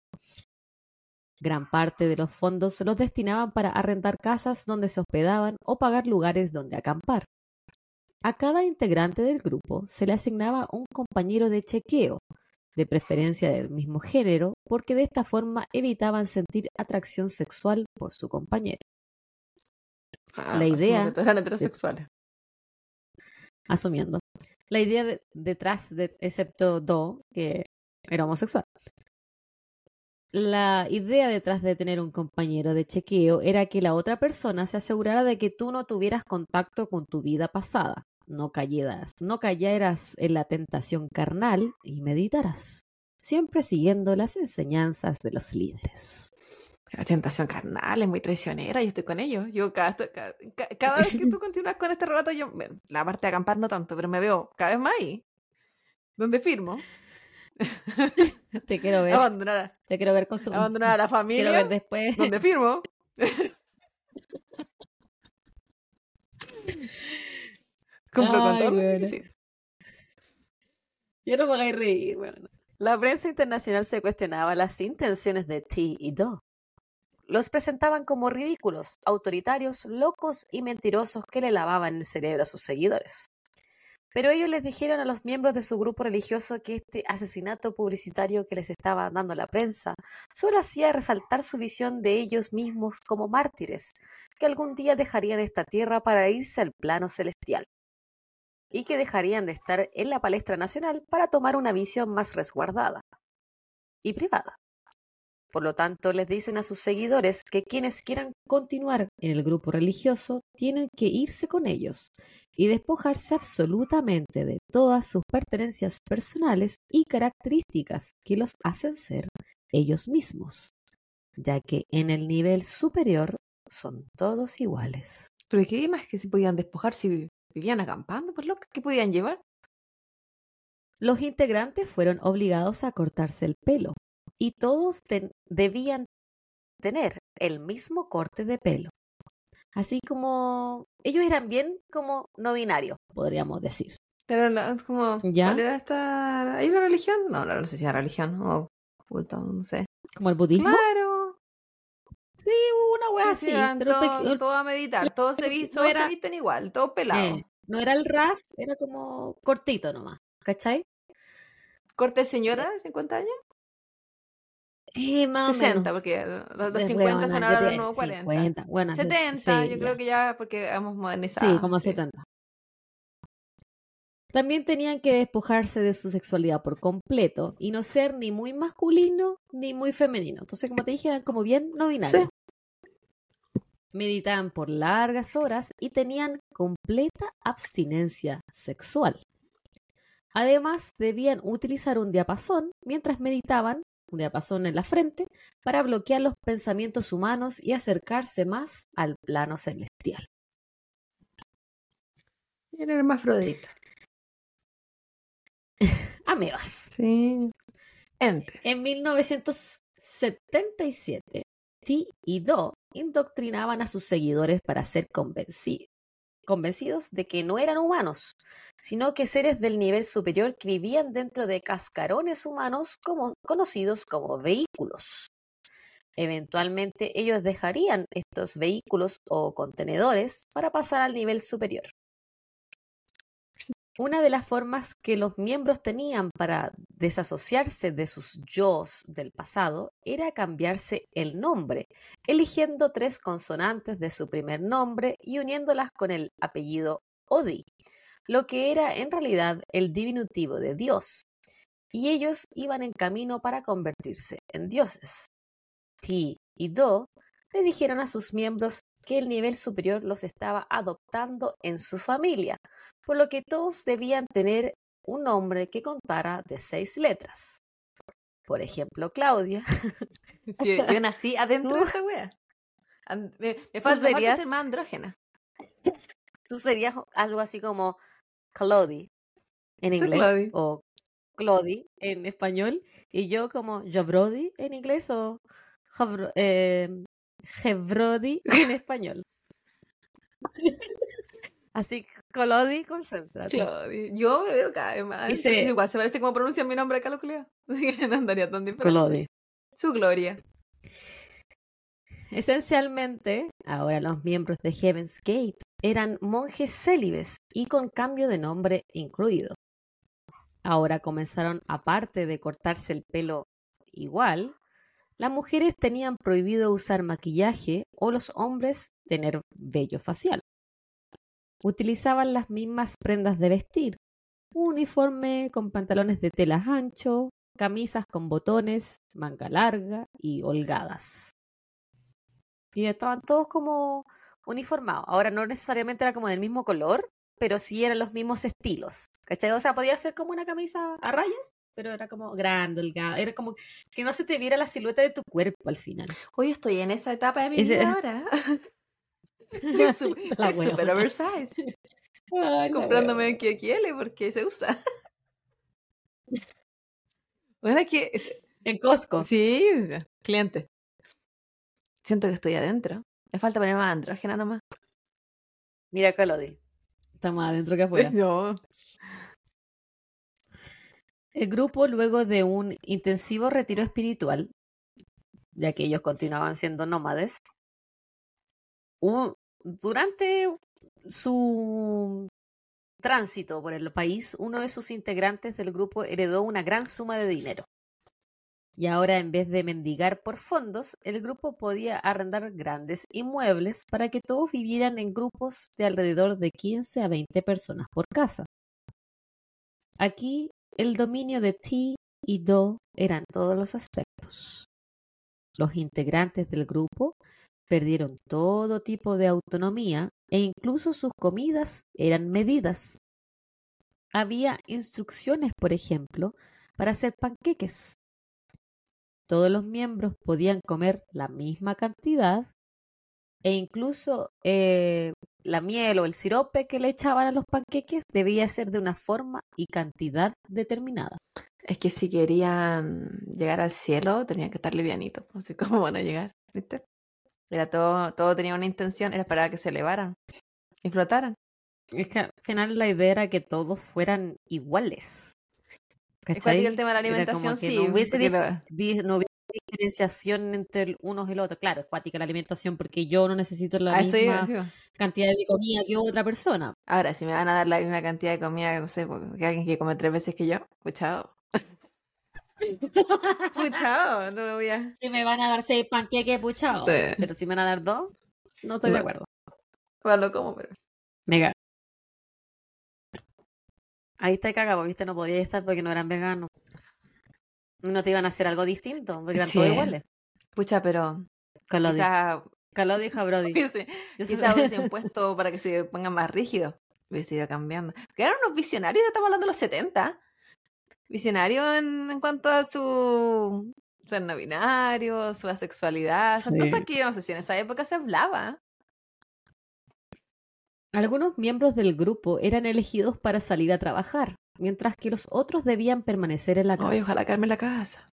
Gran parte de los fondos los destinaban para arrendar casas donde se hospedaban o pagar lugares donde acampar. A cada integrante del grupo se le asignaba un compañero de chequeo, de preferencia del mismo género, porque de esta forma evitaban sentir atracción sexual por su compañero. Ah, La idea que eran heterosexuales. asumiendo. La idea de- detrás de, excepto Do, que era homosexual. La idea detrás de tener un compañero de chequeo era que la otra persona se asegurara de que tú no tuvieras contacto con tu vida pasada, no cayeras, no cayeras en la tentación carnal y meditaras, siempre siguiendo las enseñanzas de los líderes. La tentación carnal es muy traicionera, yo estoy con ellos. Yo cada, cada, ca- cada vez que tú continúas con este relato, yo, la parte de acampar no tanto, pero me veo cada vez más ahí. Donde firmo. Te quiero ver, Abandonar, a- te quiero ver con su abandonar a la quiero familia. ver después. Donde firmo. Cumplo con todo. requisito. Yo no me hagáis reír, weón. La prensa internacional se cuestionaba las intenciones de T y Do. Los presentaban como ridículos, autoritarios, locos y mentirosos que le lavaban el cerebro a sus seguidores. Pero ellos les dijeron a los miembros de su grupo religioso que este asesinato publicitario que les estaba dando la prensa solo hacía resaltar su visión de ellos mismos como mártires, que algún día dejarían esta tierra para irse al plano celestial y que dejarían de estar en la palestra nacional para tomar una visión más resguardada y privada. Por lo tanto, les dicen a sus seguidores que quienes quieran continuar en el grupo religioso tienen que irse con ellos y despojarse absolutamente de todas sus pertenencias personales y características que los hacen ser ellos mismos, ya que en el nivel superior son todos iguales. Pero ¿qué más que se podían despojar si vivían acampando? Pues loca, ¿qué podían llevar? Los integrantes fueron obligados a cortarse el pelo y todos ten- debían tener el mismo corte de pelo. Así como ellos eran bien como no binarios, podríamos decir. Pero no, es como, ¿Ya? ¿cuál era esta? ¿Hay una religión? No, no, no sé si era religión o culto, no sé. Como el budismo. Claro. Sí, una wea así. Pero todo, todo a meditar, todos se, vi- no todos se era- visten igual, todos pelados. eh, no era el ras, era como cortito nomás. ¿Cachai? Corte señora de 50 años. Eh, más o 60, menos. porque los, los De 50 huevona, son ahora los nuevos 40. 50, bueno, se- 70, sí, yo ya. creo que ya, porque hemos modernizado. Sí, como sí. 70. También tenían que despojarse de su sexualidad por completo y no ser ni muy masculino ni muy femenino. Entonces, como te dije, eran como bien no binarios. Meditaban por largas horas y tenían completa abstinencia sexual. Además, debían utilizar un diapasón mientras meditaban, un diapasón en la frente, para bloquear los pensamientos humanos y acercarse más al plano celestial. Era hermafrodita. Amebas. Sí. Entes. En 1977, Ti y Do indoctrinaban a sus seguidores para ser convenci- convencidos de que no eran humanos, sino que seres del nivel superior que vivían dentro de cascarones humanos como, conocidos como vehículos. Eventualmente ellos dejarían estos vehículos o contenedores para pasar al nivel superior. Una de las formas que los miembros tenían para desasociarse de sus yo's del pasado era cambiarse el nombre, eligiendo tres consonantes de su primer nombre y uniéndolas con el apellido Odi, lo que era en realidad el diminutivo de Dios. Y ellos iban en camino para convertirse en dioses. Ti y Do le dijeron a sus miembros que el nivel superior los estaba adoptando en su familia, por lo que todos debían tener un nombre que contara de seis letras. Por ejemplo, Claudia. Sí, yo nací adentro de Tú- esa wea. An- Me, me falta, serías- ser más andrógena. Tú serías algo así como Claudie en inglés Claudie. o Claudie en español y yo como Jabrodi en inglés o Javro- eh, en español. Así, Claudie, concéntrate. Claudia. Yo me veo cada vez más. Igual se parece como pronuncian mi nombre acá. Así que no andaría tan diferente. Claudie. Su gloria. Esencialmente, ahora los miembros de Heaven's Gate eran monjes célibes y con cambio de nombre incluido. Ahora comenzaron, aparte de cortarse el pelo igual, las mujeres tenían prohibido usar maquillaje o los hombres tener vello facial. Utilizaban las mismas prendas de vestir, un uniforme con pantalones de telas ancho, camisas con botones, manga larga y holgadas. Y estaban todos como uniformados. Ahora no necesariamente era como del mismo color, pero sí eran los mismos estilos. ¿Cachai? O sea, podía ser como una camisa a rayas, pero era como grande, holgada. Era como que no se te viera la silueta de tu cuerpo al final. Hoy estoy en esa etapa de mi vida ahora. Soy súper oversize. Comprándome en XXL porque se usa. Bueno, es que. En Costco. Sí, cliente. Siento que estoy adentro. Me falta poner más andrógena nomás. Mira, Colodi. Está más adentro que afuera. No. El grupo, luego de un intensivo retiro espiritual, ya que ellos continuaban siendo nómades, un- durante su tránsito por el país, uno de sus integrantes del grupo heredó una gran suma de dinero. Y ahora, en vez de mendigar por fondos, el grupo podía arrendar grandes inmuebles para que todos vivieran en grupos de alrededor de 15 a 20 personas por casa. Aquí el dominio de Ti y Do eran todos los aspectos. Los integrantes del grupo perdieron todo tipo de autonomía e incluso sus comidas eran medidas. Había instrucciones, por ejemplo, para hacer panqueques. Todos los miembros podían comer la misma cantidad e incluso eh, la miel o el sirope que le echaban a los panqueques debía ser de una forma y cantidad determinada. Es que si querían llegar al cielo, tenían que estar livianitos. Así como van a llegar. ¿Viste? Era todo, todo tenía una intención, era para que se elevaran y flotaran. Es que al final la idea era que todos fueran iguales. Es ¿Cachai? el tema de la alimentación, sí. No hubiese, di- no diferenciación entre unos y los otros. Claro, es cuática la alimentación porque yo no necesito la a eso iba, misma cantidad de comida que otra persona. Ahora, si me van a dar la misma cantidad de comida, no sé, porque alguien que come tres veces que yo, puchado. Puchado, no me voy a. Si me van a dar seis panqueques puchados, Sí. pero si me van a dar dos, no estoy de acuerdo. Bueno, como, pero. Mega. Ahí está cagado, viste, no podría estar porque no eran veganos. No te iban a hacer algo distinto, porque eran todos iguales. Pucha, pero. Calodi. Quizás Calodi dijo a Brody. Yo soy- quizás hubiesen puesto para que se pongan más rígidos. Hubiese ido cambiando. Que eran unos visionarios, estamos hablando de los 70. Visionarios en, en cuanto a su ser no binario, su asexualidad. Sí. cosas que yo no sé si en esa época se hablaba. Algunos miembros del grupo eran elegidos para salir a trabajar, mientras que los otros debían permanecer en la casa. Ay, ojalá quedarme en la casa.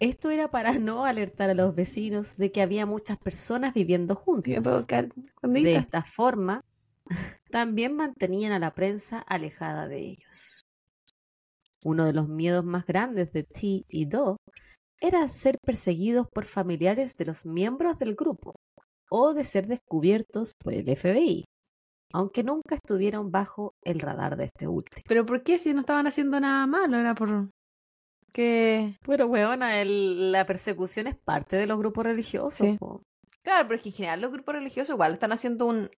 Esto era para no alertar a los vecinos de que había muchas personas viviendo juntas. quedar De esta forma, también mantenían a la prensa alejada de ellos. Uno de los miedos más grandes de T y Do era ser perseguidos por familiares de los miembros del grupo o de ser descubiertos por el FBI, aunque nunca estuvieron bajo el radar de este último. Pero ¿por qué si no estaban haciendo nada malo? Era por que Pero, weona, el- la persecución es parte de los grupos religiosos. Sí. Claro, pero es que en general los grupos religiosos igual están haciendo un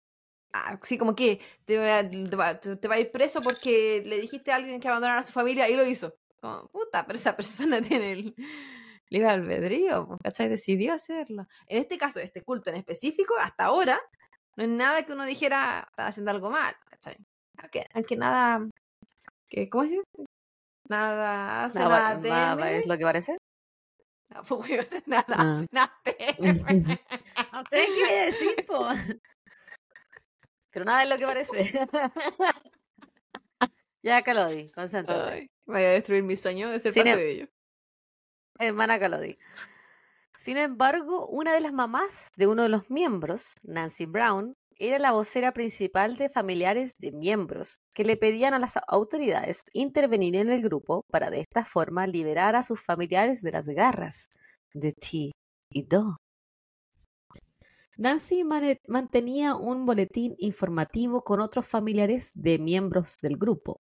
ah, sí, como que te va, te te va a ir preso porque le dijiste a alguien que abandonara a su familia y lo hizo. Como, puta, pero esa persona tiene el libre albedrío, ¿cachai? Decidió hacerlo. En este caso, este culto en específico, hasta ahora, no es nada que uno dijera, están haciendo algo mal, ¿cachai? Aunque, aunque nada, que, ¿cómo dice? Nada hace, Nada, nada, nada teme. es lo que parece. No, pues, nada Ah. hace, nada teme. ¿A ustedes qué decir, po? Pero nada es lo que parece. ya, Calodi, concéntrate. Ay, vaya a destruir mi sueño de ser Sin parte em- de ello. Hermana Calodi. Sin embargo, una de las mamás de uno de los miembros, Nancy Brown, era la vocera principal de familiares de miembros que le pedían a las autoridades intervenir en el grupo para de esta forma liberar a sus familiares de las garras de T y Do. Nancy mantenía un boletín informativo con otros familiares de miembros del grupo.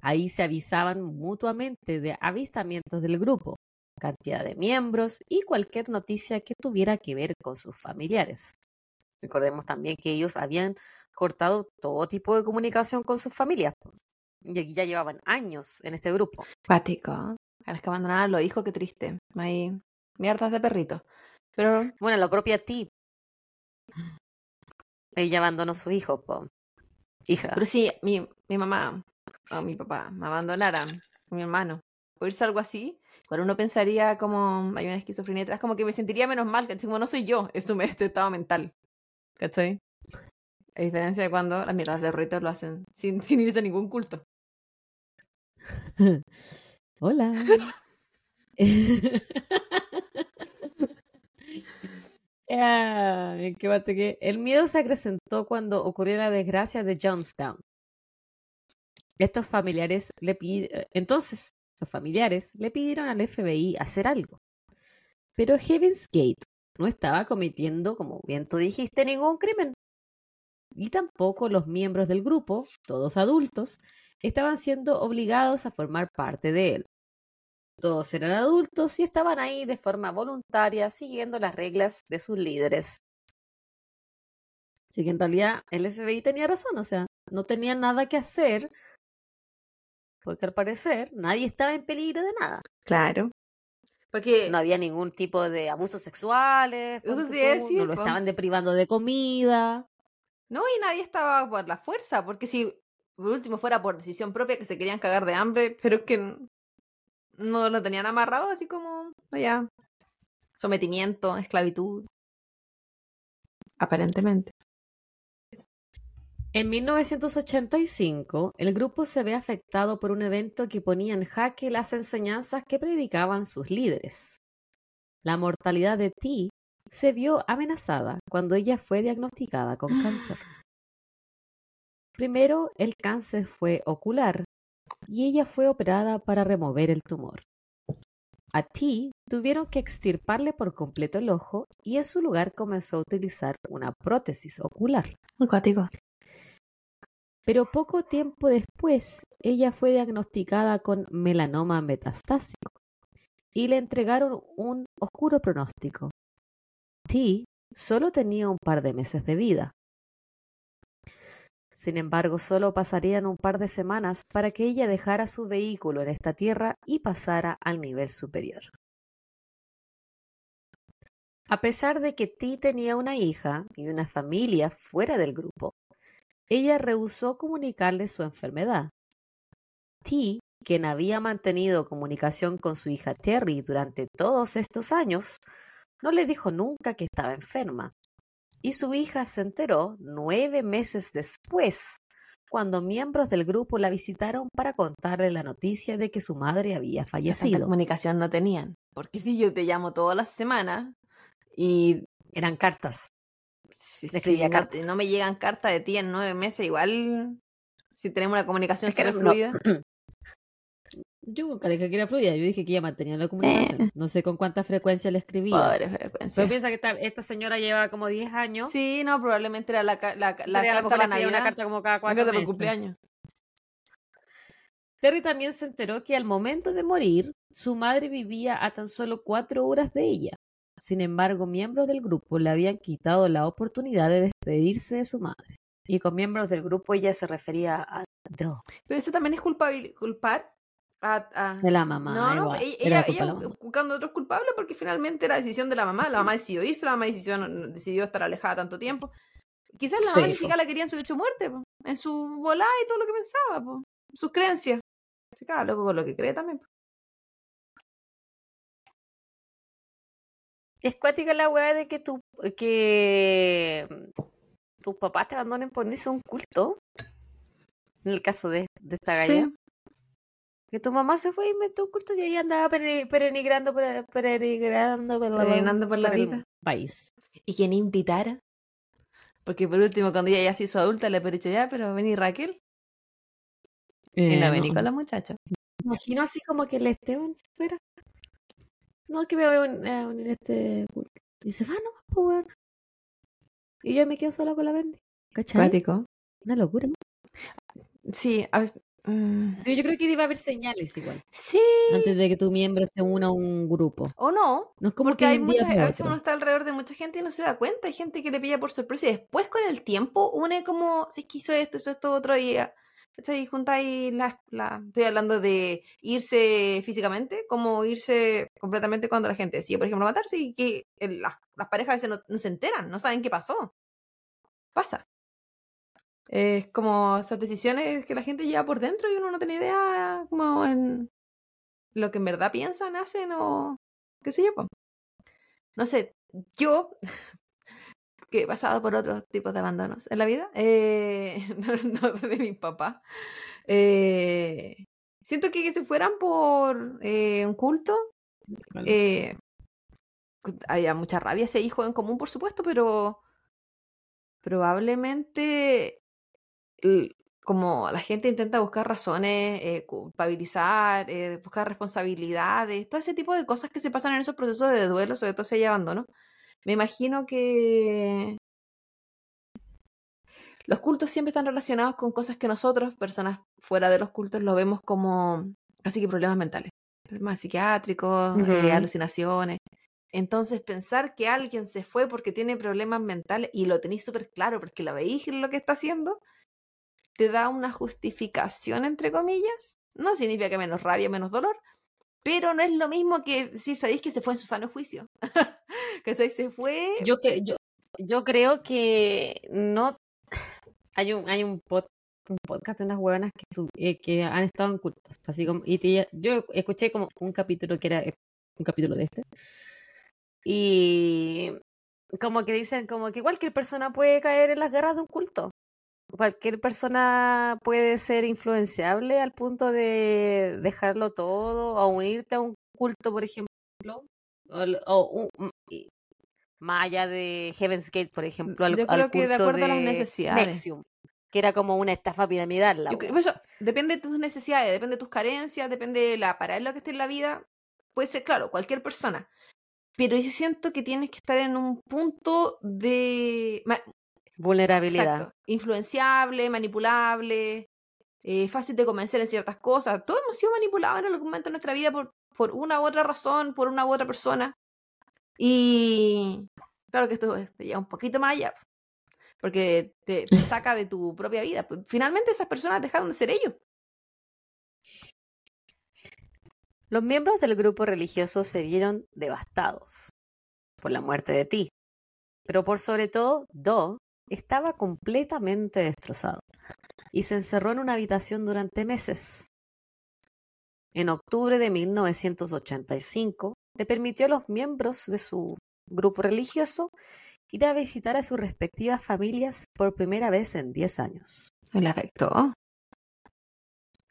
Ahí se avisaban mutuamente de avistamientos del grupo, cantidad de miembros y cualquier noticia que tuviera que ver con sus familiares. Recordemos también que ellos habían cortado todo tipo de comunicación con sus familias. Y aquí ya llevaban años en este grupo. Pático. A los que abandonaron los hijos, qué triste. Hay mierdas de perrito. Pero Bueno, la propia Ti. Ella abandonó a su hijo, po. Hija. Pero si mi, mi mamá o mi papá me abandonaran, o mi hermano, por irse algo así, cuando uno pensaría como hay una esquizofrenia detrás, como que me sentiría menos mal, ¿cachai? Como no soy yo, es su este estado mental. ¿Cachai? A diferencia de cuando las miradas de ruido lo hacen sin, sin irse a ningún culto. Hola. Ah, ¿en qué parte que El miedo se acrecentó cuando ocurrió la desgracia de Johnstown. Estos familiares le pidieron, entonces, los familiares le pidieron al FBI hacer algo. Pero Heaven's Gate no estaba cometiendo, como bien tú dijiste, ningún crimen. Y tampoco los miembros del grupo, todos adultos, estaban siendo obligados a formar parte de él. Todos eran adultos y estaban ahí de forma voluntaria siguiendo las reglas de sus líderes. Así que en realidad el FBI tenía razón, o sea, no tenían nada que hacer porque al parecer nadie estaba en peligro de nada. Claro. Porque No había ningún tipo de abusos sexuales, tú, decir, no lo estaban deprivando de comida. No, y nadie estaba por la fuerza, porque si por último fuera por decisión propia que se querían cagar de hambre, pero es que no lo tenían amarrado, así como, allá, sometimiento, esclavitud. Aparentemente. En 1985, el grupo se ve afectado por un evento que ponía en jaque las enseñanzas que predicaban sus líderes. La mortalidad de T se vio amenazada cuando ella fue diagnosticada con cáncer. Primero, el cáncer fue ocular y ella fue operada para remover el tumor. A T tuvieron que extirparle por completo el ojo y en su lugar comenzó a utilizar una prótesis ocular. Acuático. Pero poco tiempo después, ella fue diagnosticada con melanoma metastásico y le entregaron un oscuro pronóstico. T solo tenía un par de meses de vida. Sin embargo, solo pasarían un par de semanas para que ella dejara su vehículo en esta tierra y pasara al nivel superior. A pesar de que T tenía una hija y una familia fuera del grupo, ella rehusó comunicarle su enfermedad. T, quien había mantenido comunicación con su hija Terry durante todos estos años, no le dijo nunca que estaba enferma. Y su hija se enteró nueve meses después, cuando miembros del grupo la visitaron para contarle la noticia de que su madre había fallecido. comunicación no tenían. Porque si yo te llamo todas las semanas y Eran cartas. escribía no, me llegan cartas de ti en nueve meses, igual si tenemos una comunicación Es que no- fluida. Yo nunca dije que era fluida, yo dije que ella mantenía la comunicación. No sé con cuánta frecuencia le escribía. Pobre Pero frecuencia. piensa que esta, esta señora lleva como 10 años. Sí, no, probablemente era la, la, la carta la una carta como cada cuatro meses. cumpleaños. Terry también se enteró que al momento de morir, su madre vivía a tan solo cuatro horas de ella. Sin embargo, miembros del grupo le habían quitado la oportunidad de despedirse de su madre. Y con miembros del grupo ella se refería a Doe. Pero eso también es culpabil- culpar a, a- De la mamá. No, no, igual. ella, ella, ella buscando a otros culpables porque finalmente era decisión de la mamá. La mamá decidió irse, la mamá decidió, decidió estar alejada tanto tiempo. Quizás la Sí, mamá ni siquiera la quería en su lecho de muerte, po, en su volada y todo lo que pensaba, po, sus creencias. Se cada loco con lo que cree también. po. Es cuática la weá de que tu, que tus papás te abandonen por irse a un culto. En el caso de, de esta galla. Sí. Que tu mamá se fue y inventó un culto y ahí andaba pere- peregrinando, pere- peregrinando, por la- Peregrinando por la el vida. país. Y quien invitara. Porque por último, cuando ella ya se hizo adulta, le había dicho ya, pero vení Raquel. y Eh, no vení no. con la muchacha. Me imagino así como que el Esteban se fuera. No, que me voy a un- a unir a este culto. Y se va nomás, pues weón. Y yo me quedo sola con la Bendy. ¿Cachai? Una locura. Sí, a ver, mm, Yo, creo que iba a haber señales igual. sí. Antes de que tu miembro se una a un grupo. O no, No es como Porque que hay día muchas, a veces uno está alrededor de mucha gente y no se da cuenta. Hay gente que le pilla por sorpresa y después con el tiempo une como, si es que hizo esto, hizo esto, otro y, ah, juntáis las, la, estoy hablando de irse físicamente, como irse completamente cuando la gente decide, por ejemplo, matarse y que el- las, las parejas a veces no, no se enteran, no saben qué pasó. Pasa. Es como esas decisiones que la gente lleva por dentro y uno no tiene idea como en lo que en verdad piensan, hacen o qué sé yo. po. No sé, yo, que he pasado por otros tipos de abandonos en la vida, eh, no, no de mi papá, eh, siento que, que si fueran por eh, un culto, había mucha rabia ese hijo en común, por supuesto, pero probablemente como la gente intenta buscar razones, eh, culpabilizar, eh, buscar responsabilidades, todo ese tipo de cosas que se pasan en esos procesos de duelo, sobre todo si hay abandono, me imagino que los cultos siempre están relacionados con cosas que nosotros, personas fuera de los cultos, lo vemos como casi que problemas mentales, problemas psiquiátricos, eh, Ujú. alucinaciones. Entonces, pensar que alguien se fue porque tiene problemas mentales y lo tenéis súper claro porque la veis lo que está haciendo, te da una justificación, entre comillas. No significa que menos rabia, menos dolor, pero no es lo mismo que si sabéis que se fue en su sano juicio. ¿Cachai? Se fue. Yo, que, yo, yo creo que no. Hay un, hay un, pod- un podcast de unas hueonas que, eh, que han estado en cultos. Así como, y te- yo escuché como un capítulo que era eh, un capítulo de este. Y como que dicen como que cualquier persona puede caer en las garras de un culto. Cualquier persona puede ser influenciable al punto de dejarlo todo o unirte a un culto, por ejemplo. O, un- Más allá de Heaven's Gate, por ejemplo, al, Yo al creo que de culto acuerdo a las de necesidades. Nexium, que era como una estafa piramidal. la creo- eso depende de tus necesidades, depende de tus carencias, depende de la parada que esté en la vida. Puede ser, claro, cualquier persona. Pero yo siento que tienes que estar en un punto de. Vulnerabilidad. Exacto. Influenciable, manipulable, eh, fácil de convencer en ciertas cosas. Todos hemos sido manipulados en algún momento de nuestra vida por, por una u otra razón, por una u otra persona. Y claro que esto te lleva un poquito más allá. Porque te, te saca de tu propia vida. Pues, Finalmente esas personas dejaron de ser ellos. Los miembros del grupo religioso se vieron devastados por la muerte de Ti, pero por sobre todo, Do estaba completamente destrozado y se encerró en una habitación durante meses. En octubre de 1985, le permitió a los miembros de su grupo religioso ir a visitar a sus respectivas familias por primera vez en 10 años. Le afectó.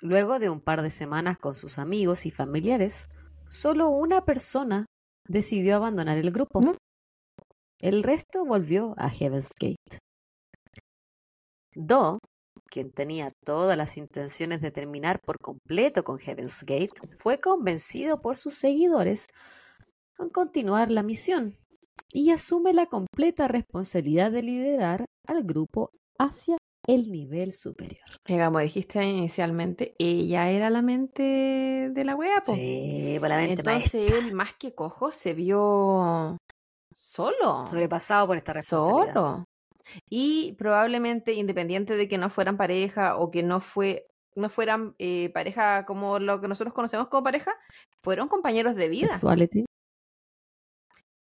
Luego de un par de semanas con sus amigos y familiares, solo una persona decidió abandonar el grupo. El resto volvió a Heaven's Gate. Do, quien tenía todas las intenciones de terminar por completo con Heaven's Gate, fue convencido por sus seguidores a continuar la misión y asume la completa responsabilidad de liderar al grupo hacia el nivel superior. Como dijiste inicialmente, ella era la mente de la wea, po. Sí, por la mente Entonces él, más que cojo, se vio solo. sobrepasado por esta responsabilidad. Solo. Y probablemente, independiente de que no fueran pareja o que no fue no fueran eh, pareja como lo que nosotros conocemos como pareja, fueron compañeros de vida, Sexuality.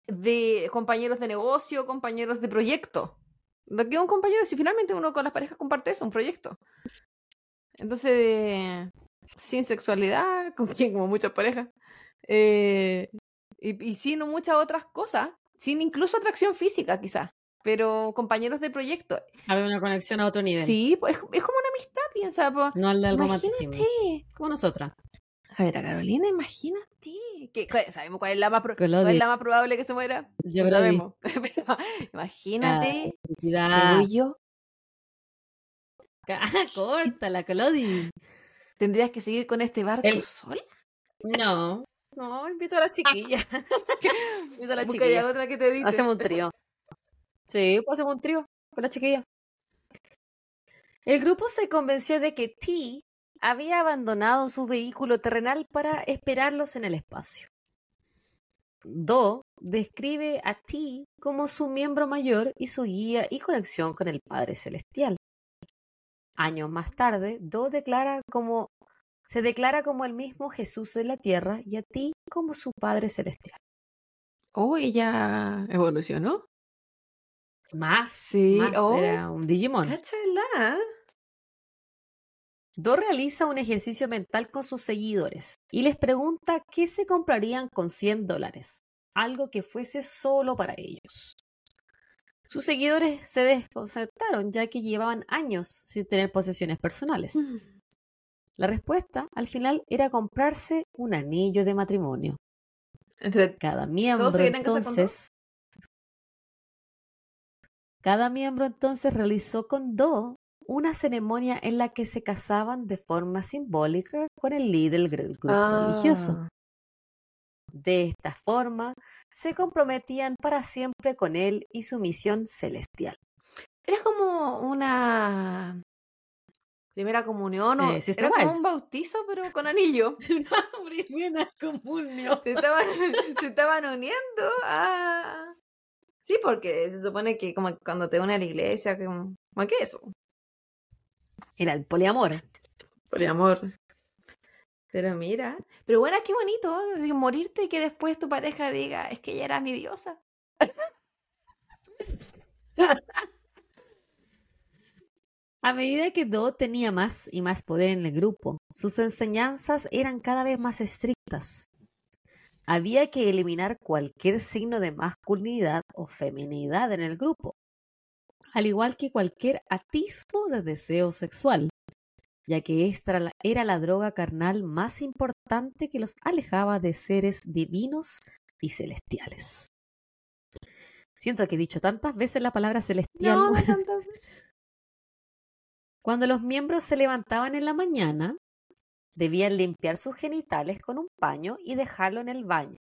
de compañeros de negocio, compañeros de proyecto. Lo que un compañero, si finalmente uno con las parejas comparte eso, un proyecto. Entonces, sin sexualidad, con quien como muchas parejas, eh, y, y sin muchas otras cosas, sin incluso atracción física quizás, pero compañeros de proyecto. Había una conexión a otro nivel. Sí, pues es, es como una amistad, piensa. Pues. No al del romanticismo. Imagínate. Como nosotras. A ver, a Carolina, imagínate. Que, sabemos cuál es, la más pro- cuál es la más probable que se muera. Yo que- sabemos. Pero imagínate. Pero yo Ah, Córtala, Colodi. tendrías que seguir con este barco El- sola. No. No, invito a la chiquilla. invito a la Busca chiquilla. otra que te edite. Hacemos un trío. Sí, pues un trío con la chiquilla. El grupo se convenció de que T había abandonado su vehículo terrenal para esperarlos en el espacio. Do describe a T como su miembro mayor y su guía y conexión con el Padre Celestial. Años más tarde, Do declara como se declara como el mismo Jesús de la tierra y a Ti como su Padre Celestial. Oh, ella evolucionó. Más, Sí, más oh. era un Digimon. Cáchala. Do realiza un ejercicio mental con sus seguidores y les pregunta qué se comprarían con 100 dólares, algo que fuese solo para ellos. Sus seguidores se desconcertaron ya que llevaban años sin tener posesiones personales. La respuesta al final era comprarse un anillo de matrimonio. Entre Cada miembro entonces cada miembro entonces realizó con Do una ceremonia en la que se casaban de forma simbólica con el líder del gru- grupo religioso. Ah, De esta forma, se comprometían para siempre con él y su misión celestial. Era como una primera comunión o Eh, era como un bautizo, pero con anillo. Primera comunión. Se estaban, se estaban uniendo a... Sí, porque se supone que como cuando te unes a la iglesia, como, como que eso, Era el poliamor. por el amor. Pero mira, pero bueno, qué bonito, así, morirte y que después tu pareja diga, es que ella era mi diosa. A medida que Do tenía más y más poder en el grupo, sus enseñanzas eran cada vez más estrictas. Había que eliminar cualquier signo de masculinidad o feminidad en el grupo, al igual que cualquier atisbo de deseo sexual, ya que esta era la- droga carnal más importante que los alejaba de seres divinos y celestiales. Siento que he dicho tantas veces la palabra celestial. No, no tantas veces. Cuando los miembros se levantaban en la mañana, debían limpiar sus genitales con un paño y dejarlo en el baño.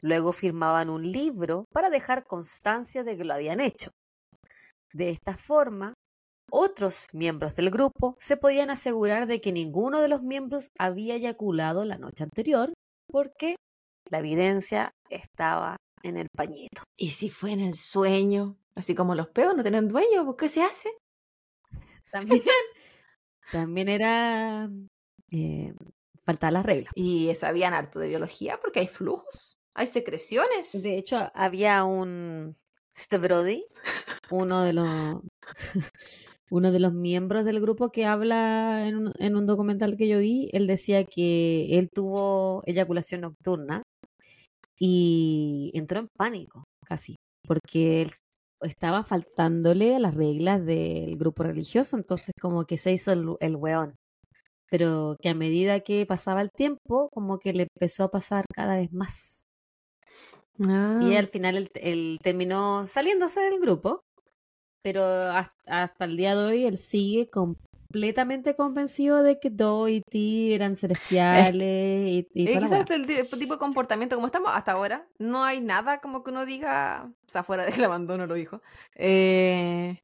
Luego firmaban un libro para dejar constancia de que lo habían hecho. De esta forma, otros miembros del grupo se podían asegurar de que ninguno de los miembros había eyaculado la noche anterior porque la evidencia estaba en el pañito. ¿Y si fue en el sueño? Así como los peos no tienen dueño, ¿por qué se hace? También, también era eh, las reglas. Y sabían harto de biología porque hay flujos, hay secreciones. De hecho, había un Stavrodi, uno de los uno de los miembros del grupo que habla en un, en un documental que yo vi, él decía que él tuvo eyaculación nocturna y entró en pánico casi, porque él estaba faltándole a las reglas del grupo religioso, entonces como que se hizo el, el weón. Pero que a medida que pasaba el tiempo, como que le empezó a pasar cada vez más. Ah. Y al final él, él terminó saliéndose del grupo, pero hasta, hasta el día de hoy él sigue completamente convencido de que Do y Ti eran celestiales y, y la quizás wea. el ti- tipo de comportamiento como estamos hasta ahora, no hay nada como que uno diga, o sea, fuera de que el abandono lo dijo, eh,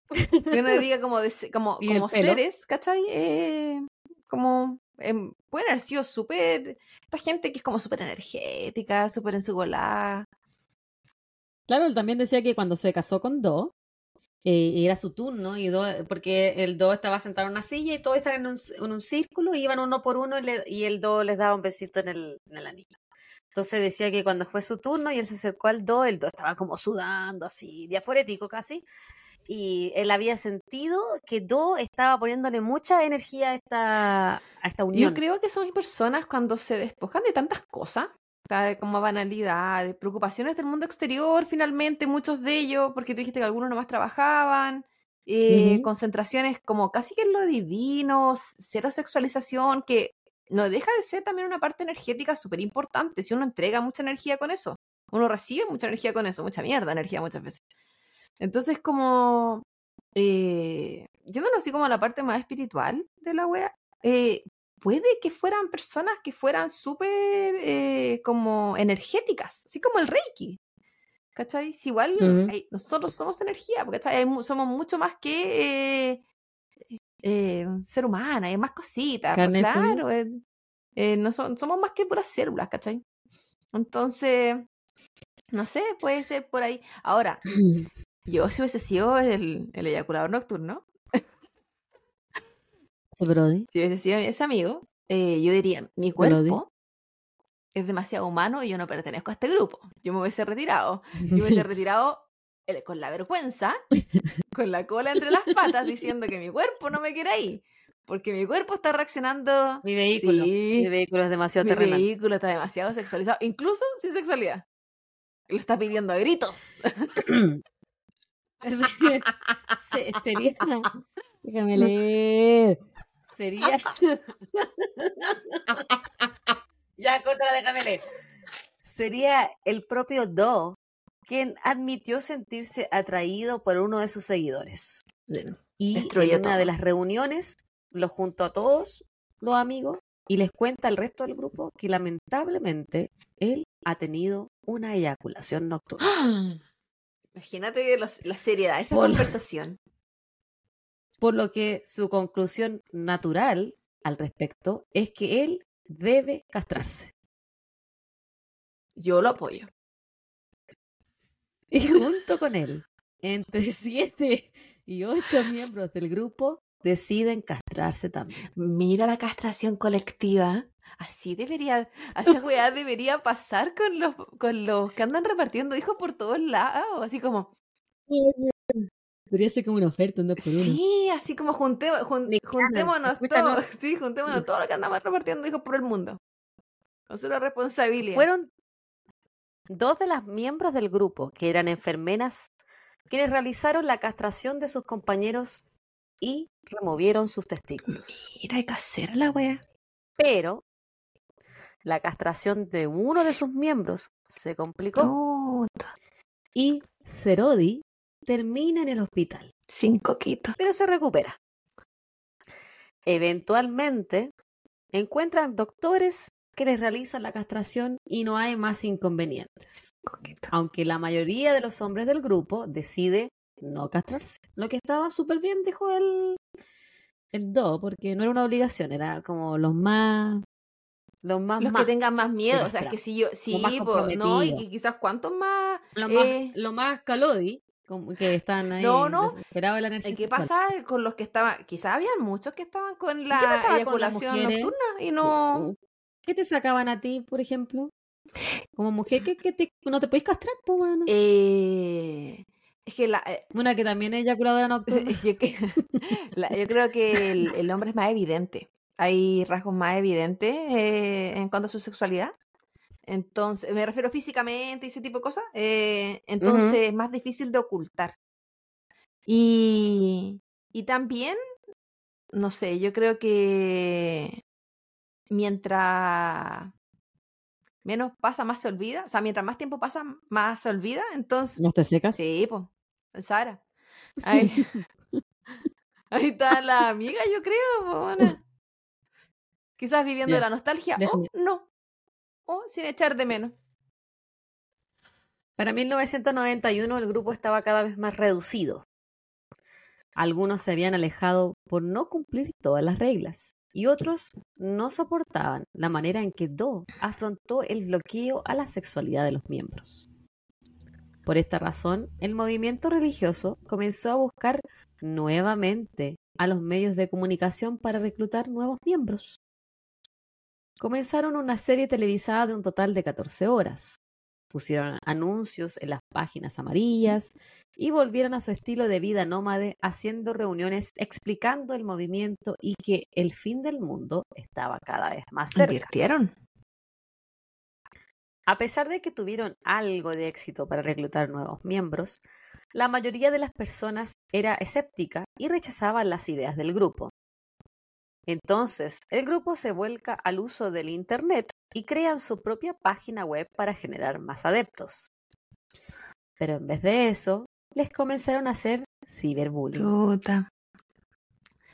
que uno diga como, de como, Y como seres, ¿cachai? Eh, como, em, pueden haber sido súper, esta gente que es como súper energética, súper en su volada. Claro, él también decía que cuando se casó con Do, eh, era su turno, y Do, porque el Do estaba sentado en una silla y todos estaban en un, en un círculo, y iban uno por uno y, le- y el Do les daba un besito en el, en el anillo. Entonces decía que cuando fue su turno y él se acercó al Do, el Do estaba como sudando, así, diaforético casi, y él había sentido que Do estaba poniéndole mucha energía a esta, a esta unión. Yo creo que son personas cuando se despojan de tantas cosas, o sea, de como banalidades, preocupaciones del mundo exterior, finalmente, muchos de ellos, porque tú dijiste que algunos nomás trabajaban, eh, concentraciones como casi que en lo divino, cero sexualización, que no deja de ser también una parte energética súper importante, si uno entrega mucha energía con eso, uno recibe mucha energía con eso, mucha mierda energía muchas veces. Entonces, como, eh, yéndonos así como a la parte más espiritual de la wea, eh, puede que fueran personas que fueran súper eh, como energéticas, así como el Reiki. ¿Cachai? Si igual hay- nosotros somos energía, porque somos mucho más que eh, eh, ser humano, hay más cositas. pues, Carne claro, eh, no son- somos más que puras células, ¿cachai? Entonces, no sé, puede ser por ahí. Ahora, yo si hubiese sido el, el eyaculador nocturno, Ese Brody. si hubiese sido ese amigo, eh, yo diría, mi Brody. cuerpo es demasiado humano y yo no pertenezco a este grupo. Yo me hubiese retirado. Yo me hubiese retirado eh, con la vergüenza, con la cola entre las patas, diciendo que mi cuerpo no me quiere ahí. Porque mi cuerpo está reaccionando. Mi vehículo. Sí, Mi vehículo es demasiado mi terrenal. vehículo está demasiado sexualizado, incluso sin sexualidad. Lo está pidiendo a gritos. Se- sería, Déjame leer. sería. ya, córtala, déjame leer. Sería el propio Do quien admitió sentirse atraído por uno de sus seguidores. Y en una de las reuniones lo juntó a todos los amigos y les cuenta al resto del grupo que lamentablemente él ha tenido una eyaculación nocturna. Imagínate los- la seriedad de esa Por- conversación. Por lo que su conclusión natural al respecto es que él debe castrarse. Yo lo apoyo. Y junto con él, entre siete y ocho miembros del grupo deciden castrarse también. Mira la castración colectiva. Así debería, esa weá debería pasar con los, con los que andan repartiendo hijos por todos lados. Así como, Podría ser como una oferta, dos por uno. sí, así como junte- jun- Ni juntémonos todos, sí, juntémonos todos los que andamos repartiendo hijos por el mundo. Con cero responsabilidad. Fueron dos de las miembros del grupo, que eran enfermeras, quienes realizaron la castración de sus compañeros y removieron sus testículos. Mira, hay que hacer la weá. Pero la castración de uno de sus miembros se complicó y Cerodi termina en el hospital, Sin coquito. pero se recupera. Eventualmente encuentran doctores que les realizan la castración y no hay más inconvenientes. coquito. Aunque la mayoría de los hombres del grupo decide no castrarse. Lo que estaba súper bien, dijo el, el Do, porque no era una obligación, era como los más. Los más. Los más. que tengan más miedo. O sea, es que si yo. Sí, po, no, y quizás cuántos más. lo más, eh, lo más calodi, como que están ahí No, no. la energía. ¿Y ¿Qué pasa con los que estaban? Quizás habían muchos que estaban con la con eyaculación nocturna y no. ¿Qué te sacaban a ti, por ejemplo? Como mujer, que, que te, no te podéis castrar, pues, bueno. Eh, es que la, eh, Una que también es eyaculadora nocturna. yo, que- la- yo creo que el, el hombre es más evidente. Hay rasgos más evidentes eh, en cuanto a su sexualidad. Entonces, me refiero físicamente y ese tipo de cosas. eh, entonces, es más difícil de ocultar. Y, y también, no sé, yo creo que mientras menos pasa, más se olvida. O sea, mientras más tiempo pasa, más se olvida. Entonces, ¿No te secas? Sí, pues, Sara. Ahí, ahí está la amiga, yo creo. po. Quizás viviendo de la nostalgia. déjame- O no. O sin echar de menos. Para 1991 el grupo estaba cada vez más reducido. Algunos se habían alejado por no cumplir todas las reglas y otros no soportaban la manera en que Do afrontó el bloqueo a la sexualidad de los miembros. Por esta razón, el movimiento religioso comenzó a buscar nuevamente a los medios de comunicación para reclutar nuevos miembros. Comenzaron una serie televisada de un total de 14 horas pusieron anuncios en las páginas amarillas y volvieron a su estilo de vida nómade haciendo reuniones explicando el movimiento y que el fin del mundo estaba cada vez más cerca. Invirtieron. A pesar de que tuvieron algo de éxito para reclutar nuevos miembros, la mayoría de las personas era escéptica y rechazaban las ideas del grupo. Entonces, el grupo se vuelca al uso del Internet y crean su propia página web para generar más adeptos. Pero en vez de eso, les comenzaron a hacer ciberbullying.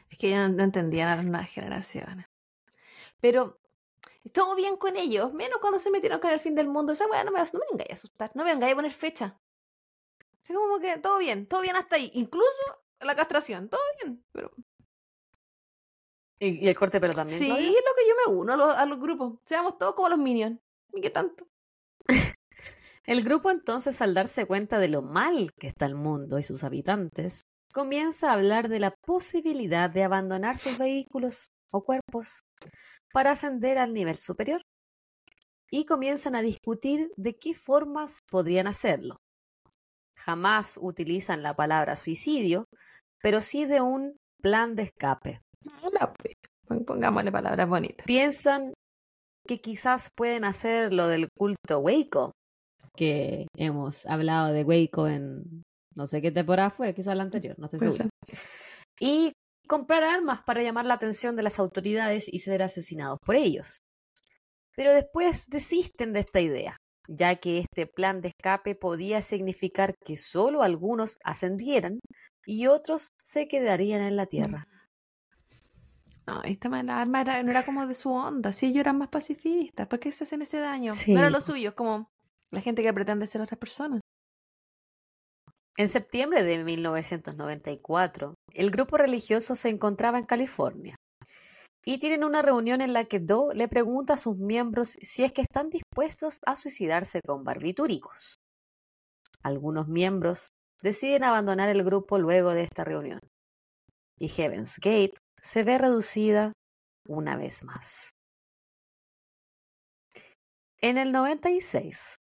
Es que ya no entendían a las nuevas generaciones. Pero estuvo bien con ellos, menos cuando se metieron con el fin del mundo. Esa weá no me, no me vengáis a asustar, no me vengáis a poner fecha. Así como que todo bien, todo bien hasta ahí. Incluso la castración, todo bien. Pero ¿Y, y el corte de pelo también? sí, es lo que yo me uno a los, a los grupos. Seamos todos como los minions. ¿Y qué tanto? El grupo entonces, al darse cuenta de lo mal que está el mundo y sus habitantes, comienza a hablar de la posibilidad de abandonar sus vehículos o cuerpos para ascender al nivel superior. Y comienzan a discutir de qué formas podrían hacerlo. Jamás utilizan la palabra suicidio, pero sí de un plan de escape. Pues. Pon- Pongámosle palabras bonitas. piensan que quizás pueden hacer lo del culto Waco, que hemos hablado de Waco en no sé qué temporada fue, quizás la anterior, no estoy segura. Y comprar armas para llamar la atención de las autoridades y ser asesinados por ellos. Pero después desisten de esta idea, ya que este plan de escape podía significar que solo algunos ascendieran y otros se quedarían en la tierra. No, esta ma- la arma era, no era como de su onda. Si ellos eran más pacifistas, ¿por qué se hacen ese daño? Sí. No era lo suyo, es como la gente que pretende ser otras personas. En septiembre de 1994, el grupo religioso se encontraba en California y tienen una reunión en la que Do le pregunta a sus miembros si es que están dispuestos a suicidarse con barbitúricos. Algunos miembros deciden abandonar el grupo luego de esta reunión y Heaven's Gate se ve reducida una vez más. En el 96,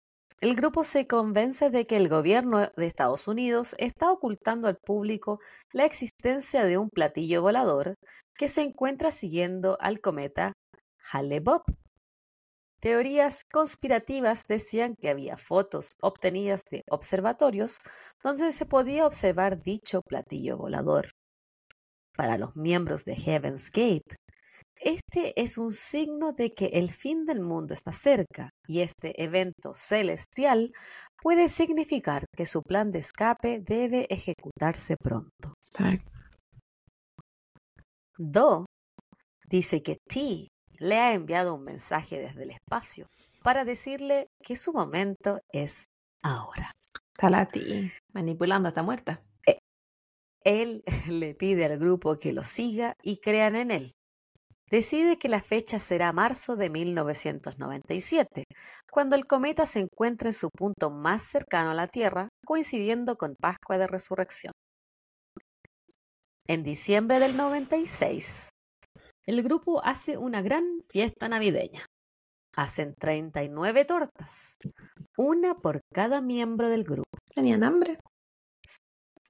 el grupo se convence de que el gobierno de Estados Unidos está ocultando al público la existencia de un platillo volador que se encuentra siguiendo al cometa Hale-Bopp. Teorías conspirativas decían que había fotos obtenidas de observatorios donde se podía observar dicho platillo volador. Para los miembros de Heaven's Gate, Este es un signo de que el fin del mundo está cerca y este evento celestial puede significar que su plan de escape debe ejecutarse pronto. Do dice que T le ha enviado un mensaje desde el espacio para decirle que su momento es ahora. Está la T manipulando, está muerta. Él le pide al grupo que lo siga y crean en él. Decide que la fecha será marzo de 1997, cuando el cometa se encuentra en su punto más cercano a la Tierra, coincidiendo con Pascua de Resurrección. En diciembre del 96, el grupo hace una gran fiesta navideña. Hacen 39 tortas, una por cada miembro del grupo. ¿Tenían hambre?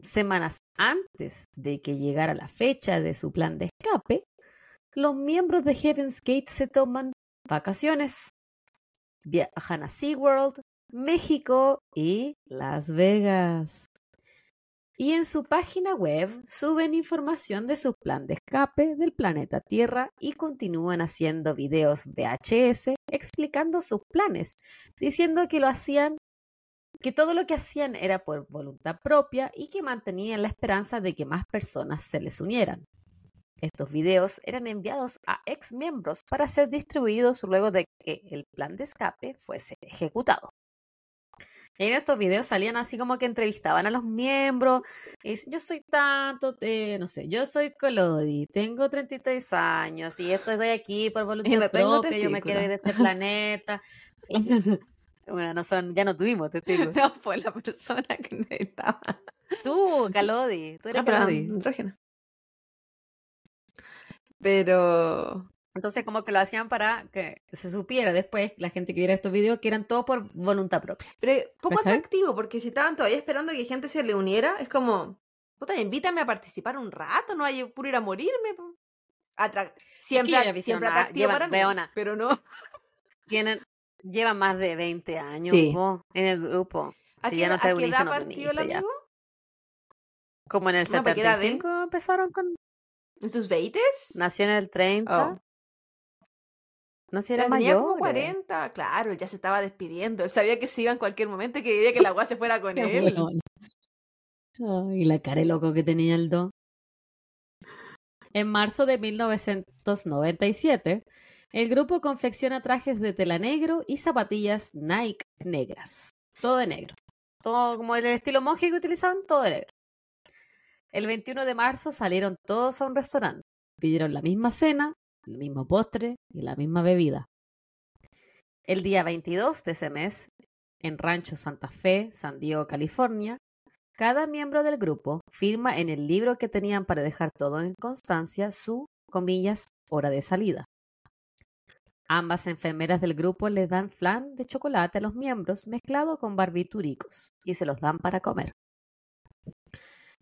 Semanas antes de que llegara la fecha de su plan de escape, los miembros de Heaven's Gate se toman vacaciones. Viajan a SeaWorld, México y Las Vegas. Y en su página web suben información de su plan de escape del planeta Tierra y continúan haciendo videos VHS explicando sus planes, diciendo que lo hacían que todo lo que hacían era por voluntad propia y que mantenían la esperanza de que más personas se les unieran. Estos videos eran enviados a ex miembros para ser distribuidos luego de que el plan de escape fuese ejecutado. En estos videos salían así como que entrevistaban a los miembros. Y dicen, yo soy tanto, de, no sé, yo soy Colodi, tengo 33 años y estoy aquí por voluntad propia, yo me quiero ir de este planeta. Bueno, no son, ya no tuvimos testigos. No, fue la persona que necesitaba. Tú, Calodi, tú eres Ah, pero Calodi. andrógena. Pero Entonces, como que lo hacían para que se supiera después, la gente que viera estos videos, que eran todos por voluntad propia. Pero poco ¿Cachai? atractivo, porque si estaban todavía esperando que gente se le uniera, es como, puta, invítame a participar un rato, no hay puro ir a morirme. po". Atra- siempre, siempre atractivo para mí, pero no. Tienen, llevan más de 20 años Sí. po, en el grupo. ¿A Si qué, ya no a te qué uniste, edad no te partió el uniste ya. amigo? Como en el No, porque era de- 75 empezaron con... ¿En sus 20 Nació en el 30. Oh. No sé si era mayor. como 40, claro, él ya se estaba despidiendo. Él sabía que se iba en cualquier momento y que quería que la agua se fuera con él. Ay, la cara de loco que tenía el do. En marzo de 1997, el grupo confecciona trajes de tela negro y zapatillas Nike negras. Todo de negro. Todo como el estilo monje que utilizaban, todo de negro. El 21 de marzo salieron todos a un restaurante. Pidieron la misma cena, el mismo postre y la misma bebida. El día 22 de ese mes, en Rancho Santa Fe, San Diego, California, cada miembro del grupo firma en el libro que tenían para dejar todo en constancia su, comillas, hora de salida. Ambas enfermeras del grupo les dan flan de chocolate a los miembros mezclado con barbitúricos y se los dan para comer.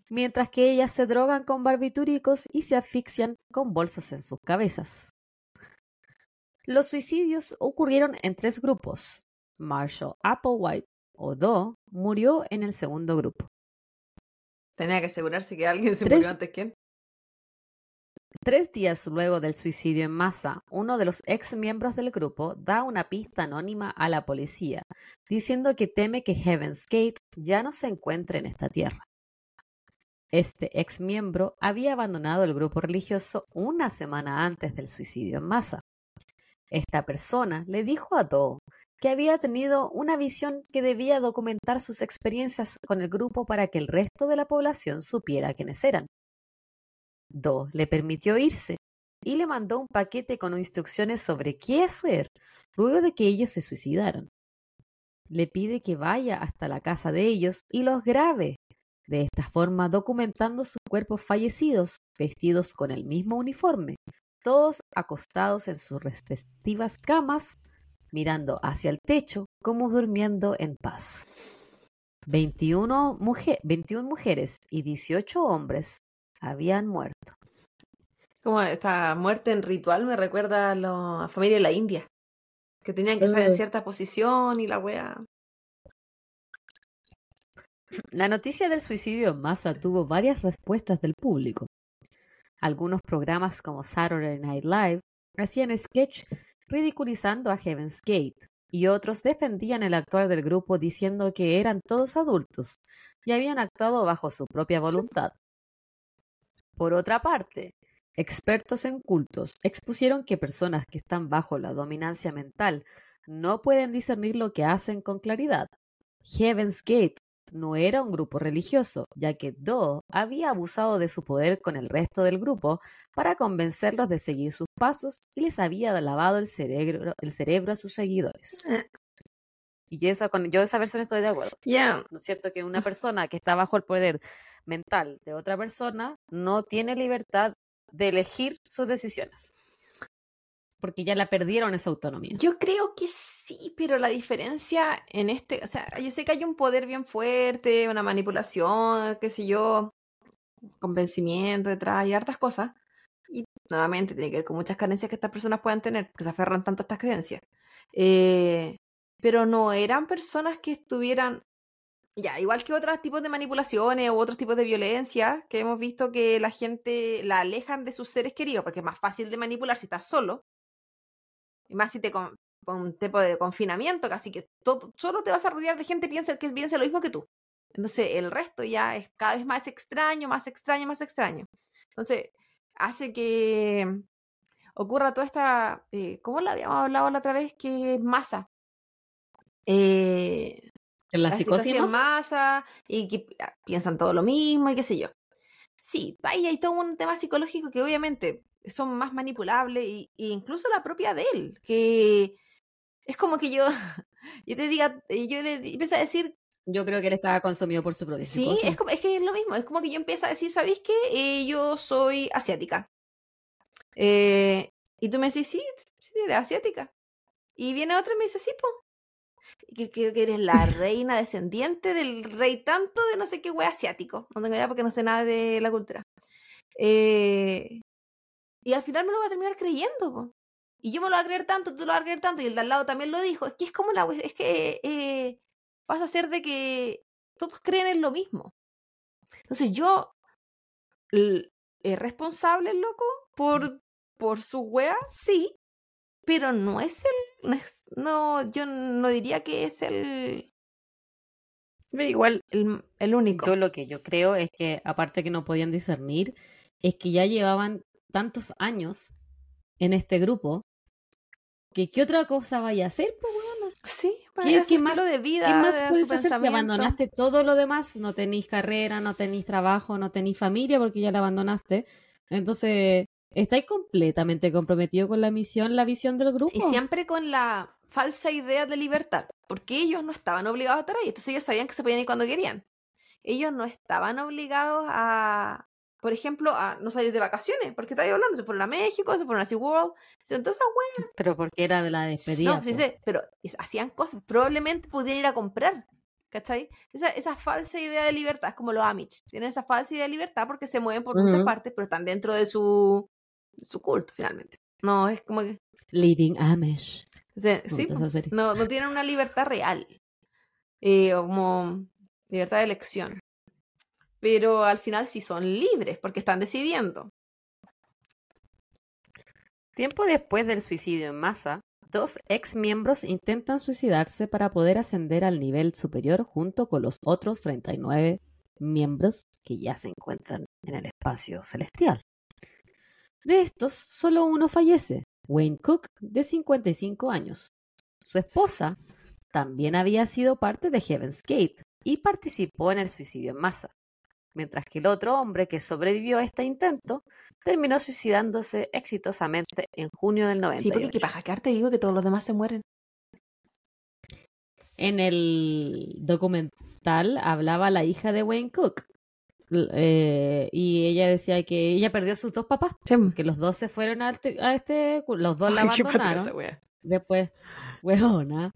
Mientras que ellas se drogan con barbitúricos y se asfixian con bolsas en sus cabezas. Los suicidios ocurrieron en tres grupos. Marshall Applewhite, o Do, murió en el segundo grupo. Tenía que asegurarse que alguien se Tres- murió antes que él. Tres días luego del suicidio en masa, uno de los ex miembros del grupo da una pista anónima a la policía, diciendo que teme que Heaven's Gate ya no se encuentre en esta tierra. Este ex miembro había abandonado el grupo religioso una semana antes del suicidio en masa. Esta persona le dijo a Do que había tenido una visión que debía documentar sus experiencias con el grupo para que el resto de la población supiera quiénes eran. Do le permitió irse y le mandó un paquete con instrucciones sobre qué hacer luego de que ellos se suicidaron. Le pide que vaya hasta la casa de ellos y los grabe, de esta forma documentando sus cuerpos fallecidos, vestidos con el mismo uniforme, todos acostados en sus respectivas camas, mirando hacia el techo como durmiendo en paz. 21, muje- 21 mujeres y 18 hombres habían muerto. Como esta muerte en ritual me recuerda a la familia de la India. Que tenían que estar en Mm. cierta posición y la wea. La noticia del suicidio en masa tuvo varias respuestas del público. Algunos programas como Saturday Night Live hacían sketch ridiculizando a Heaven's Gate y otros defendían el actuar del grupo diciendo que eran todos adultos y habían actuado bajo su propia voluntad. Por otra parte, expertos en cultos expusieron que personas que están bajo la dominancia mental no pueden discernir lo que hacen con claridad. Heaven's Gate no era un grupo religioso, ya que Do había abusado de su poder con el resto del grupo para convencerlos de seguir sus pasos y les había lavado el cerebro, el cerebro a sus seguidores. Eh. Y yo esa, con yo esa versión estoy de acuerdo. Ya. ¿No es cierto que una persona que está bajo el poder mental de otra persona no tiene libertad de elegir sus decisiones? Porque ya la perdieron esa autonomía. Yo creo que sí, pero la diferencia en este, o sea, yo sé que hay un poder bien fuerte, una manipulación, qué sé yo, convencimiento detrás y hartas cosas. Y nuevamente tiene que ver con muchas carencias que estas personas puedan tener, que se aferran tanto a estas creencias. Eh, pero no eran personas que estuvieran, ya, igual que otros tipos de manipulaciones u otros tipos de violencia, que hemos visto que la gente la alejan de sus seres queridos, porque es más fácil de manipular si estás solo. Y más si te con, un tipo de confinamiento, casi que todo, solo te vas a rodear de gente piensa que piensa lo mismo que tú. Entonces el resto ya es cada vez más extraño, más extraño, más extraño. Entonces hace que ocurra toda esta, eh, ¿cómo la habíamos hablado la otra vez? Que es masa. Eh, ¿En la, la psicosis? psicosis en más? masa y que ah, piensan todo lo mismo y qué sé yo. Sí, ahí hay todo un tema psicológico que obviamente son más manipulables y, y incluso la propia de él, que es como que yo, yo te diga, eh, yo le empiezo a decir, Yo creo que él estaba consumido por su propia sí, psicosis. es, como, es que es lo mismo, es como que yo empiezo a decir, ¿sabéis qué? Eh, yo soy asiática. Eh, y tú me decís, sí, sí, eres asiática. Y viene otra y me dice, sí, po. Que, que, que eres la reina descendiente del rey tanto de no sé qué wea asiático. No tengo idea porque no sé nada de la cultura. Eh, y al final me lo va a terminar creyendo. Y yo me lo voy a creer tanto, tú lo vas a creer tanto, y el de al lado también lo dijo. Es que es como la es que eh, pasa a ser de que todos creen en lo mismo. Entonces yo es responsable el loco por, por su wea, sí, pero no es el, no, es- no, yo no diría que es el, Pero igual, el, el único. yo lo que yo creo es que, aparte que no podían discernir, es que ya llevaban tantos años en este grupo que qué otra cosa vaya a hacer, po, weona? sí, para ¿Qué- qué más- de vida, ¿Qué más puedes hacer si abandonaste todo lo demás? No tenéis carrera, no tenéis trabajo, no tenéis familia porque ya la abandonaste. Entonces, estáis completamente comprometidos con la misión, la visión del grupo. Y siempre con la falsa idea de libertad, porque ellos no estaban obligados a estar ahí, entonces ellos sabían que se podían ir cuando querían. Ellos no estaban obligados a, por ejemplo, a no salir de vacaciones, porque estaba hablando, se fueron a México, se fueron a SeaWorld, entonces, ah, Pero porque era de la despedida. no, sí po. sé, pero hacían cosas, probablemente pudieran ir a comprar, ¿cachai? Esa, esa falsa idea de libertad, es como los Amish, tienen esa falsa idea de libertad porque se mueven por muchas Ujú. partes, pero están dentro de su, su culto, finalmente. No, es como que, Living Amish. o sea, Me sí, serie. no, no tienen una libertad real, eh, o como libertad de elección. Pero al final sí son libres porque están decidiendo. Tiempo después del suicidio en masa, dos ex miembros intentan suicidarse para poder ascender al nivel superior junto con los otros 39 miembros que ya se encuentran en el espacio celestial. De estos, solo uno fallece, Wayne Cook, de 55 años. Su esposa también había sido parte de Heaven's Gate y participó en el suicidio en masa, mientras que el otro hombre que sobrevivió a este intento terminó suicidándose exitosamente en junio del Sí, 98. porque qué paja quedarte vivo que todos los demás se mueren. En el documental hablaba la hija de Wayne Cook eh, y ella decía que ella perdió a sus dos papás, que los dos se fueron a este, a este los dos la abandonaron. Después, weona,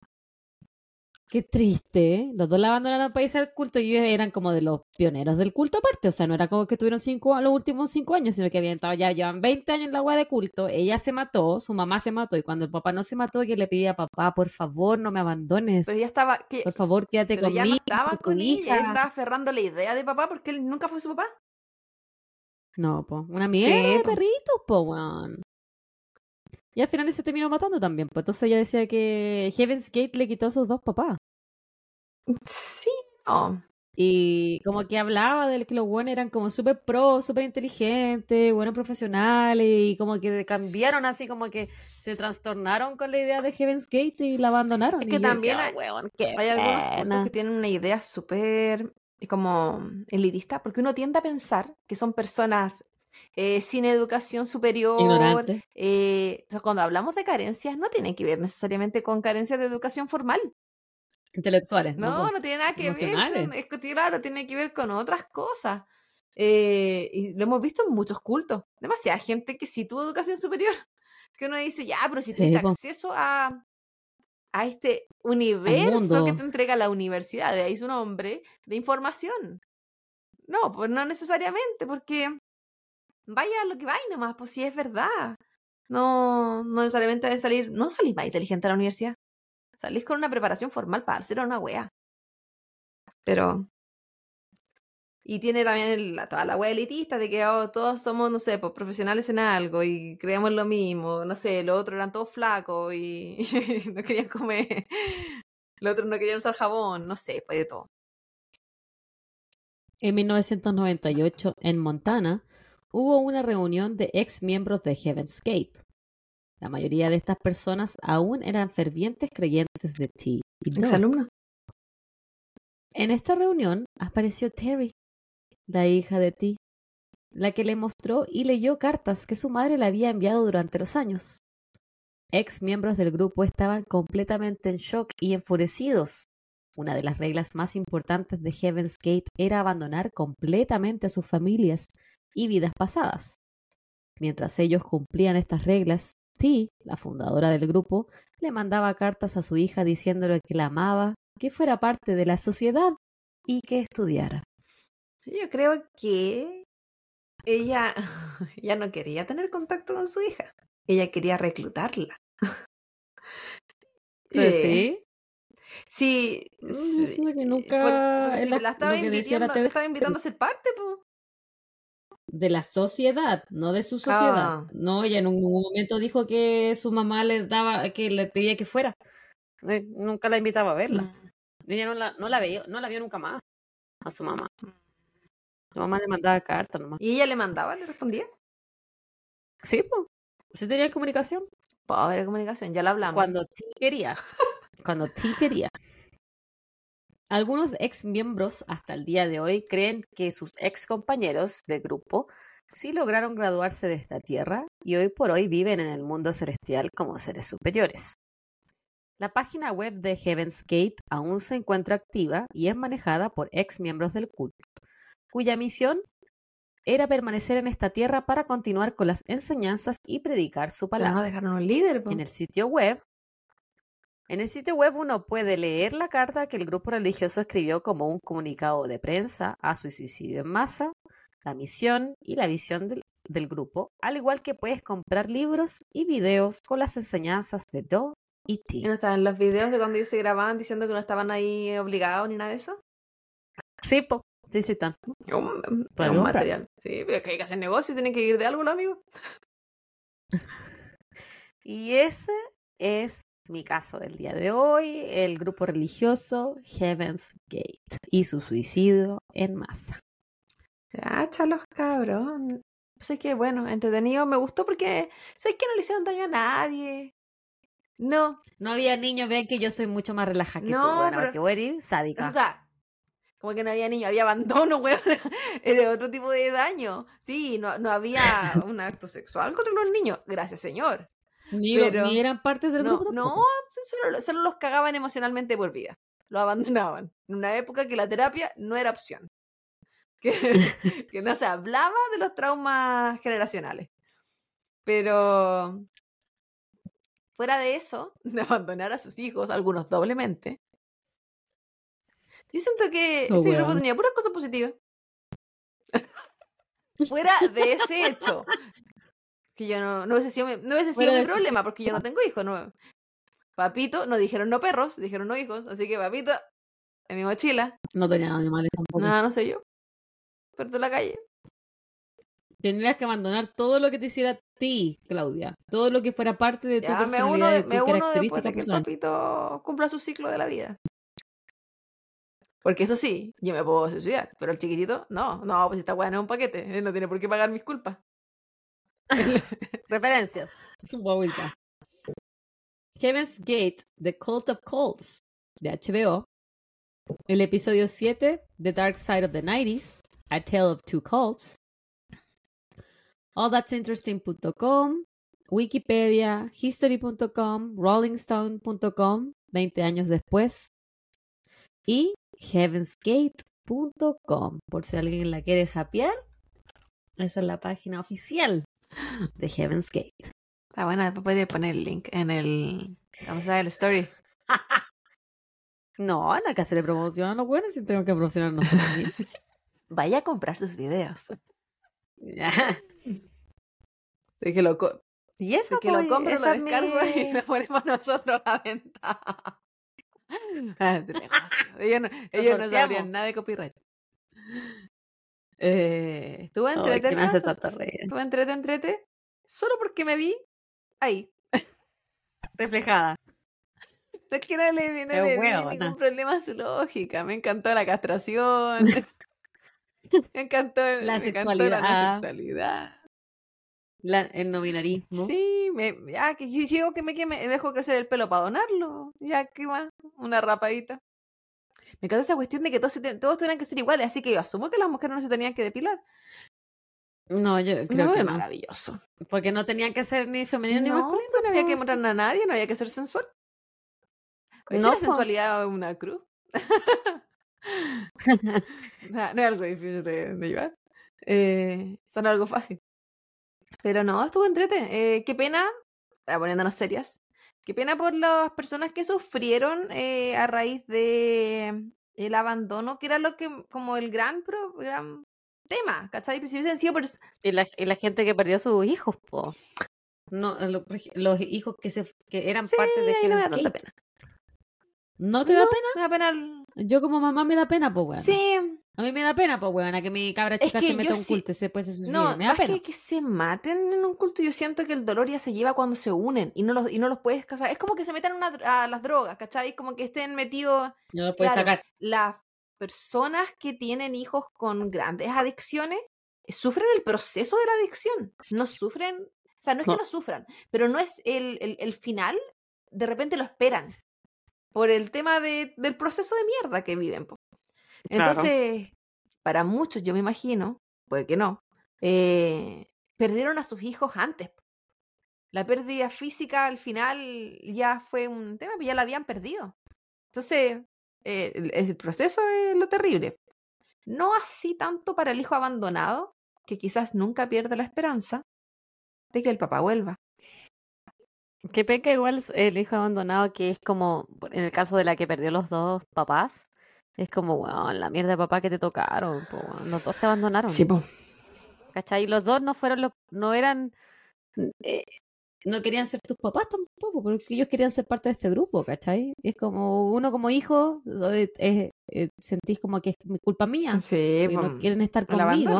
qué triste, ¿eh? Los dos la abandonaron para irse al culto y ellos eran como de los pioneros del culto aparte. O sea, no era como que tuvieron cinco, los últimos cinco años, sino que habían estado ya, llevan 20 años en la wea de culto. Ella se mató, su mamá se mató y cuando el papá no se mató, que le pedía a papá, por favor, no me abandones. Pero ya estaba. que- Por favor, quédate pero ya conmigo. no estaba con con ella, hija. él estaba aferrando la idea de papá porque él nunca fue su papá. No, po. Una mierda Sí, de po. perritos, po, weón. Y al final se terminó matando también. Pues entonces ella decía que Heaven's Gate le quitó a sus dos papás. Sí, no. Y como que hablaba de que los buenos eran como súper pro, súper inteligentes, buenos profesionales, y como que cambiaron así, como que se trastornaron con la idea de Heaven's Gate y la abandonaron. Es que también decía, hay- "Weón, qué Hay algunos cultos pena". que tienen una idea súper eh, como elitista, porque uno tiende a pensar que son personas eh, sin educación superior. Eh, cuando hablamos de carencias, no tiene que ver necesariamente con carencias de educación formal. Intelectuales, ¿no? No, tiene nada que ver. es claro, tiene que ver con otras cosas. Eh, y lo hemos visto en muchos cultos. Demasiada gente que sí tuvo educación superior. Que uno dice, ya, pero si Sí, po. acceso a, a este universo que te entrega la universidad, de ahí su nombre, de información. No, pues no necesariamente, porque vaya lo que vaya nomás, pues si es verdad. No, no necesariamente de salir, no salís más inteligente a la universidad. Salís con una preparación formal para hacer una wea. Pero. Y tiene también el- toda la wea elitista de que oh, todos somos, no sé, pues, profesionales en algo y creemos lo mismo. No sé, los otros eran todos flacos y no querían comer. Los otros no querían usar jabón, no sé, pues de todo. En 1998, en Montana, hubo una reunión de ex miembros de Heaven's Gate. La mayoría de estas personas aún eran fervientes creyentes de T. y ¿Ex Dot. alumno? En esta reunión apareció Terry, la hija de T, la que le mostró y leyó cartas que su madre le había enviado durante los años. Ex miembros del grupo estaban completamente en shock y enfurecidos. Una de las reglas más importantes de Heaven's Gate era abandonar completamente a sus familias y vidas pasadas. Mientras ellos cumplían estas reglas, T, la fundadora del grupo, le mandaba cartas a su hija diciéndole que la amaba, que fuera parte de la sociedad y que estudiara. Yo creo que ella ya no quería tener contacto con su hija. Ella quería reclutarla. Entonces, Eh, sí, Sí, que nunca por- si la- la estaba la invitando, TV la estaba invitando a ser parte, pues. De la sociedad, no de su sociedad. Ah. No, ella en ningún momento dijo que su mamá le daba, que le pedía que fuera. Eh, Nunca la invitaba a verla. Mm. Ella no la, no la veía, no la vio nunca más a su mamá. La mamá le mandaba cartas nomás. Y ella le mandaba, le respondía. Sí, pues. Sí tenía comunicación. Pobre comunicación, ya la hablamos. Cuando T quería. Cuando T quería. Algunos ex miembros hasta el día de hoy creen que sus ex compañeros de grupo sí lograron graduarse de esta tierra y hoy por hoy viven en el mundo celestial como seres superiores. La página web de Heaven's Gate aún se encuentra activa y es manejada por ex miembros del culto, cuya misión era permanecer en esta tierra para continuar con las enseñanzas y predicar su palabra no dejaron un líder, po. en el sitio web. En el sitio web uno puede leer la carta que el grupo religioso escribió como un comunicado de prensa a su suicidio en masa, la misión y la visión del, del grupo, al igual que puedes comprar libros y videos con las enseñanzas de Do y ¿Y Ti. no estaban los videos de cuando ellos se grababan diciendo que no estaban ahí obligados ni nada de eso? Sí, po. sí, sí, están. Es un, un material. Sí, pero es que hay que hacer negocio, tienen que ir de algo, ¿no, amigo? Y ese es mi caso del día de hoy, el grupo religioso Heaven's Gate y su suicidio en masa. Ya, chalos, cabrón. Sé que, bueno, entretenido, me gustó porque sé que no le hicieron daño a nadie. No, No había niños, ven que yo soy mucho más relajada que tú, No, weona, pero- porque eres sádica. o sea, como que no había niños, había abandono, weón. Era otro tipo de daño. Sí, no, no había un acto sexual contra los niños, gracias, señor. Ni, pero- ni eran parte del No, grupo no, solo, solo los cagaban emocionalmente por vida. Los abandonaban. En una época que la terapia no era opción. Que, que no se hablaba de los traumas generacionales. Pero fuera de eso, de abandonar a sus hijos, algunos doblemente, yo siento que Oh, este grupo tenía puras cosas positivas. fuera de ese hecho. Que yo no, no hubiese sido, no hubiese sido mi problema porque yo no tengo hijos. No. Papito, no dijeron no perros, dijeron no hijos. Así que papito, en mi mochila. No tenían animales tampoco. Nada, no sé yo. Pero la calle. Tendrías que abandonar todo lo que te hiciera a ti, Claudia. Todo lo que fuera parte de tu Ya, me personalidad, uno, de de- tu me uno característica de que el papito cumpla su ciclo de la vida. Porque eso sí, yo me puedo suicidar, pero el chiquitito, no, no, pues esta weá no es un paquete, él no tiene por qué pagar mis culpas. Referencias. Heaven's Gate, The Cult of Cults, de HBO. El episodio 7, The Dark Side of the 90s, A Tale of Two Cults. AllThat'sInteresting.com, Wikipedia, History.com, RollingStone.com, 20 años después. Y HeavensGate.com, por si alguien la quiere sapear. Esa es la página oficial de Heaven's Gate. Está buena, después podría poner el link en el. Vamos a ver el story. No, no hay que hacerle promoción a los buenos si tengo que promocionar nosotros mismos. Vaya a comprar sus videos. Ya. De que lo, Y eso de que lo compro, lo descargo y mi- lo ponemos nosotros a la venta. Ah. Ellos no, ellos no sabrían nada de copyright. Eh, que entrete, me hace hermano, tanto reír. estuvo entrete, entrete. Solo porque me vi ahí. Reflejada. No es que no le, no le vi hueona. ningún problema a su lógica. Me encantó la castración. me encantó La me encantó la sexualidad. sexualidad. La- el no binarismo. Sí, me, ya que yo digo que me, que me dejo crecer el pelo para donarlo. Ya, ¿qué más? Una rapadita. Me encanta esa cuestión de que todos, se ten- todos tenían que ser iguales, así que yo asumo que las mujeres no se tenían que depilar. No, yo creo no, que es no. maravilloso. Porque no tenían que ser ni femenino ni no, masculino. pues no había que pues. mostrar a nadie, no había que ser sensual. Pues No, la po. sensualidad es una cruz. No es algo difícil de, de llevar. Eh, es algo fácil. Pero no, estuvo entrete. Eh, qué pena, ah, poniéndonos serias, qué pena por las personas que sufrieron eh, a raíz de el abandono, que era lo que, como el gran, pro- gran tema, ¿cachai? Pero si hubiesen sido Y la, y la gente que perdió sus hijos, po. No, lo- ej- los hijos que se que eran Sí, parte de ahí no Gate. pena. ¿No te da pena? Me da pena. el- Yo como mamá me da pena, pues, weón. Sí, A mí me da pena, pues, weón, que mi cabra chica que se meta a un sí- culto y después se suicide. No, me da pena. que que se maten en un culto, yo siento que el dolor ya se lleva cuando se unen y no los, y no los puedes casar. Es como que se metan una a las drogas, ¿cachai? Como que estén metidos No lo puedes claro, sacar. las personas que tienen hijos con grandes adicciones eh, sufren el proceso de la adicción. No sufren, o sea, no es No. que no sufran, pero no es el, el, el final, de repente lo esperan por el tema de, del proceso de mierda que viven. po. Claro. Entonces, para muchos, yo me imagino, puede que no, eh, perdieron a sus hijos antes. La pérdida física al final ya fue un tema, pues ya la habían perdido. Entonces, eh, el, el proceso es lo terrible. No así tanto para el hijo abandonado, que quizás nunca pierde la esperanza de que el papá vuelva. Qué peca igual el hijo abandonado que es como, en el caso de la que perdió los dos papás, es como, weón, la mierda de papá que te tocaron, po, los dos te abandonaron, pues. ¿cachai? Y los dos no fueron los, no eran, eh, no querían ser tus papás tampoco, porque ellos querían ser parte de este grupo, ¿cachai? Es como, uno como hijo, so- eh, eh, sentís como que es mi culpa mía, Sí, porque no quieren estar conmigo.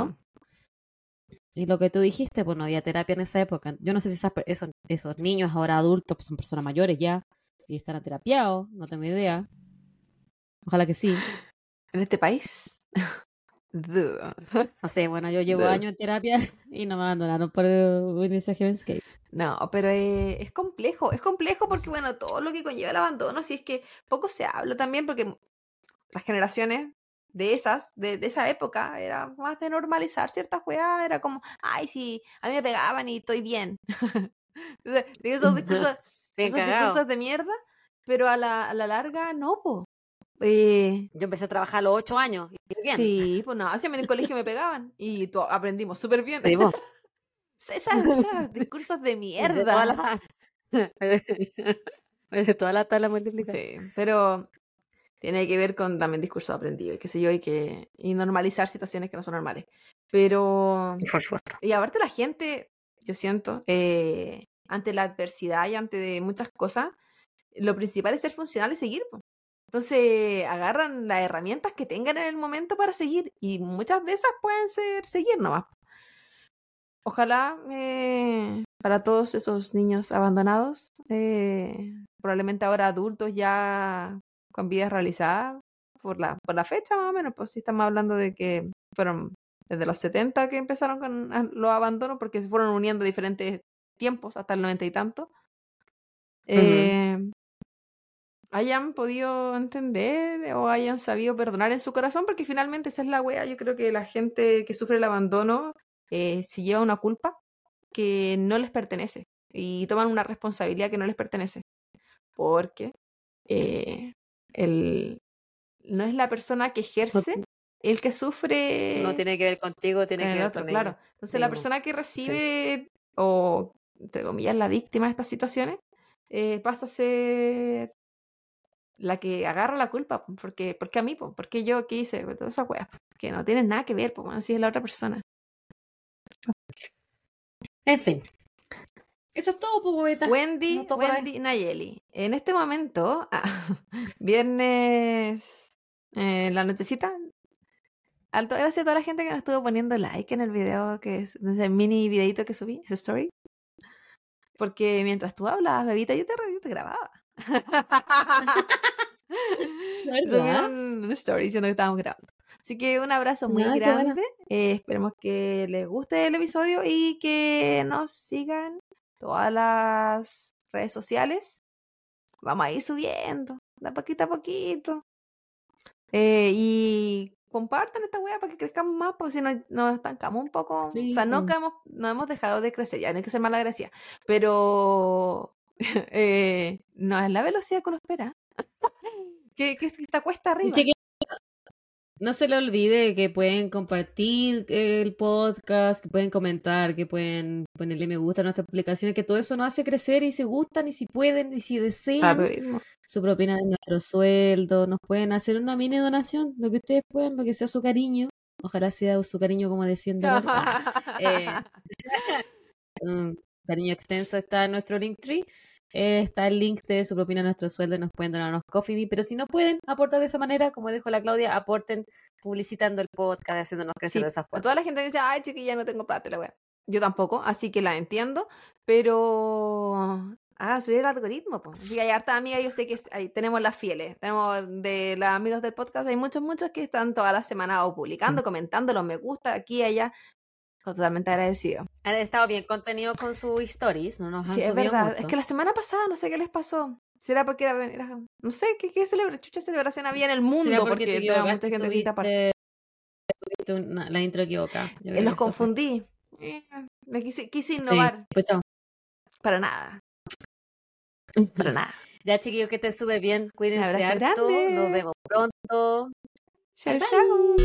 Y lo que tú dijiste, pues no había terapia en esa época. Yo no sé si esas esos, esos niños ahora adultos pues, son personas mayores ya y están terapiados, no tengo idea. Ojalá que sí. En este país. No sé, bueno, yo llevo años en terapia y no me abandonaron por eh, unirse a Heaven's Gate. No, pero eh, es complejo, es complejo porque, bueno, todo lo que conlleva el abandono, si es que poco se habla también, porque las generaciones de esas, de, de esa época, era más de normalizar ciertas weas, era como, ay, sí, a mí me pegaban y estoy bien. Entonces, esos discursos, esos discursos de mierda, pero a la, a la larga, no, po. Eh, Yo empecé a trabajar a los ocho años. Y bien. sí, pues no, así en el colegio me pegaban y aprendimos súper bien. Sí, vos. Esas, esos discursos de Hice toda mierda. la- Hice toda la tabla multiplicada. Sí, pero tiene que ver con también discurso aprendido y qué sé yo, y que y normalizar situaciones que no son normales. Pero, Por supuesto. y aparte la gente, yo siento, eh, ante la adversidad y ante de muchas cosas, lo principal es ser funcional y seguir. po. Entonces agarran las herramientas que tengan en el momento para seguir y muchas de esas pueden ser seguir nomás. ojalá eh, para todos esos niños abandonados, eh, probablemente ahora adultos ya con vidas realizadas por la, por la fecha más o menos, pues si estamos hablando de que fueron desde los 70 que empezaron con a- los abandonos porque se fueron uniendo diferentes tiempos hasta el 90 y tanto. eh, hayan podido entender o hayan sabido perdonar en su corazón, porque finalmente esa es la wea. Yo creo que la gente que sufre el abandono eh, se lleva una culpa que no les pertenece y toman una responsabilidad que no les pertenece. Porque eh, el, no es la persona que ejerce el que sufre No tiene que ver contigo, tiene con que ver otro, con claro. Entonces, la persona que recibe, o entre comillas, la víctima de estas situaciones, eh, pasa a ser la que agarra la culpa, po, porque, porque a mí, po, porque yo, ¿qué hice? Pues, Todas esas weas, que no tienen nada que ver, pues, así es la otra persona. En fin. Eso es todo, pues, poeta. Wendy, no. Wendy Nayeli. En este momento, ah, viernes, eh, la nochecita. Alto, gracias a toda la gente que nos estuvo poniendo like en el video, que es ese mini videito que subí, ese story. Porque mientras tú hablabas, bebita, yo te, yo te grababa. Subí ¿Verdad? un, story diciendo que estábamos grabando. Así que un abrazo muy buena. grande. Eh, esperemos que les guste el episodio y que nos sigan todas las redes sociales. Vamos a ir subiendo, de poquito a poquito. Eh, y compartan esta wea para que crezcamos más, porque si no, nos estancamos un poco. Sí, o sea, no, que hemos, no hemos dejado de crecer, ya no hay que ser mala gracia. Pero eh, no es la velocidad que uno espera. que, que está cuesta arriba. No se le olvide que pueden compartir el podcast, que pueden comentar, que pueden ponerle me gusta a nuestras publicaciones, que todo eso nos hace crecer y si gustan y si pueden y si desean su propina de nuestro sueldo, nos pueden hacer una mini donación, lo que ustedes puedan, lo que sea su cariño. Ojalá sea su cariño como diciendo eh, un cariño extenso está en nuestro Linktree. Eh, está el link de su propina a nuestro sueldo nos pueden donar unos coffee Me, pero si no pueden aportar de esa manera, como dijo la Claudia, aporten publicitando el podcast, haciéndonos crecer Sí, de esa a forma. toda la gente que dice, ay, chiquilla, no tengo plata, la wea. Yo tampoco, así que la entiendo, pero ah, subir el algoritmo, pues. Sí, hay harta amigas, yo sé que ahí tenemos las fieles, tenemos de las amigos del podcast, hay muchos, muchos que están todas las semanas o publicando, comentando los me gusta, aquí y allá, totalmente agradecido. Han estado bien contenidos con sus stories, no nos han Sí, es verdad, mucho. es que la semana pasada no sé qué les pasó. ¿Será porque era, era- no sé, qué, qué celebra, chucha celebración había en el mundo? Será porque, porque te mucha gente subiste, una- la intro equivocada. Eh, Los confundí. Eh, me quise, quise Sí, innovar. pues chao. Para nada. Para nada. Ya chiquillos, que estén súper bien, cuídense harto, grande. nos vemos pronto. Chao, chao.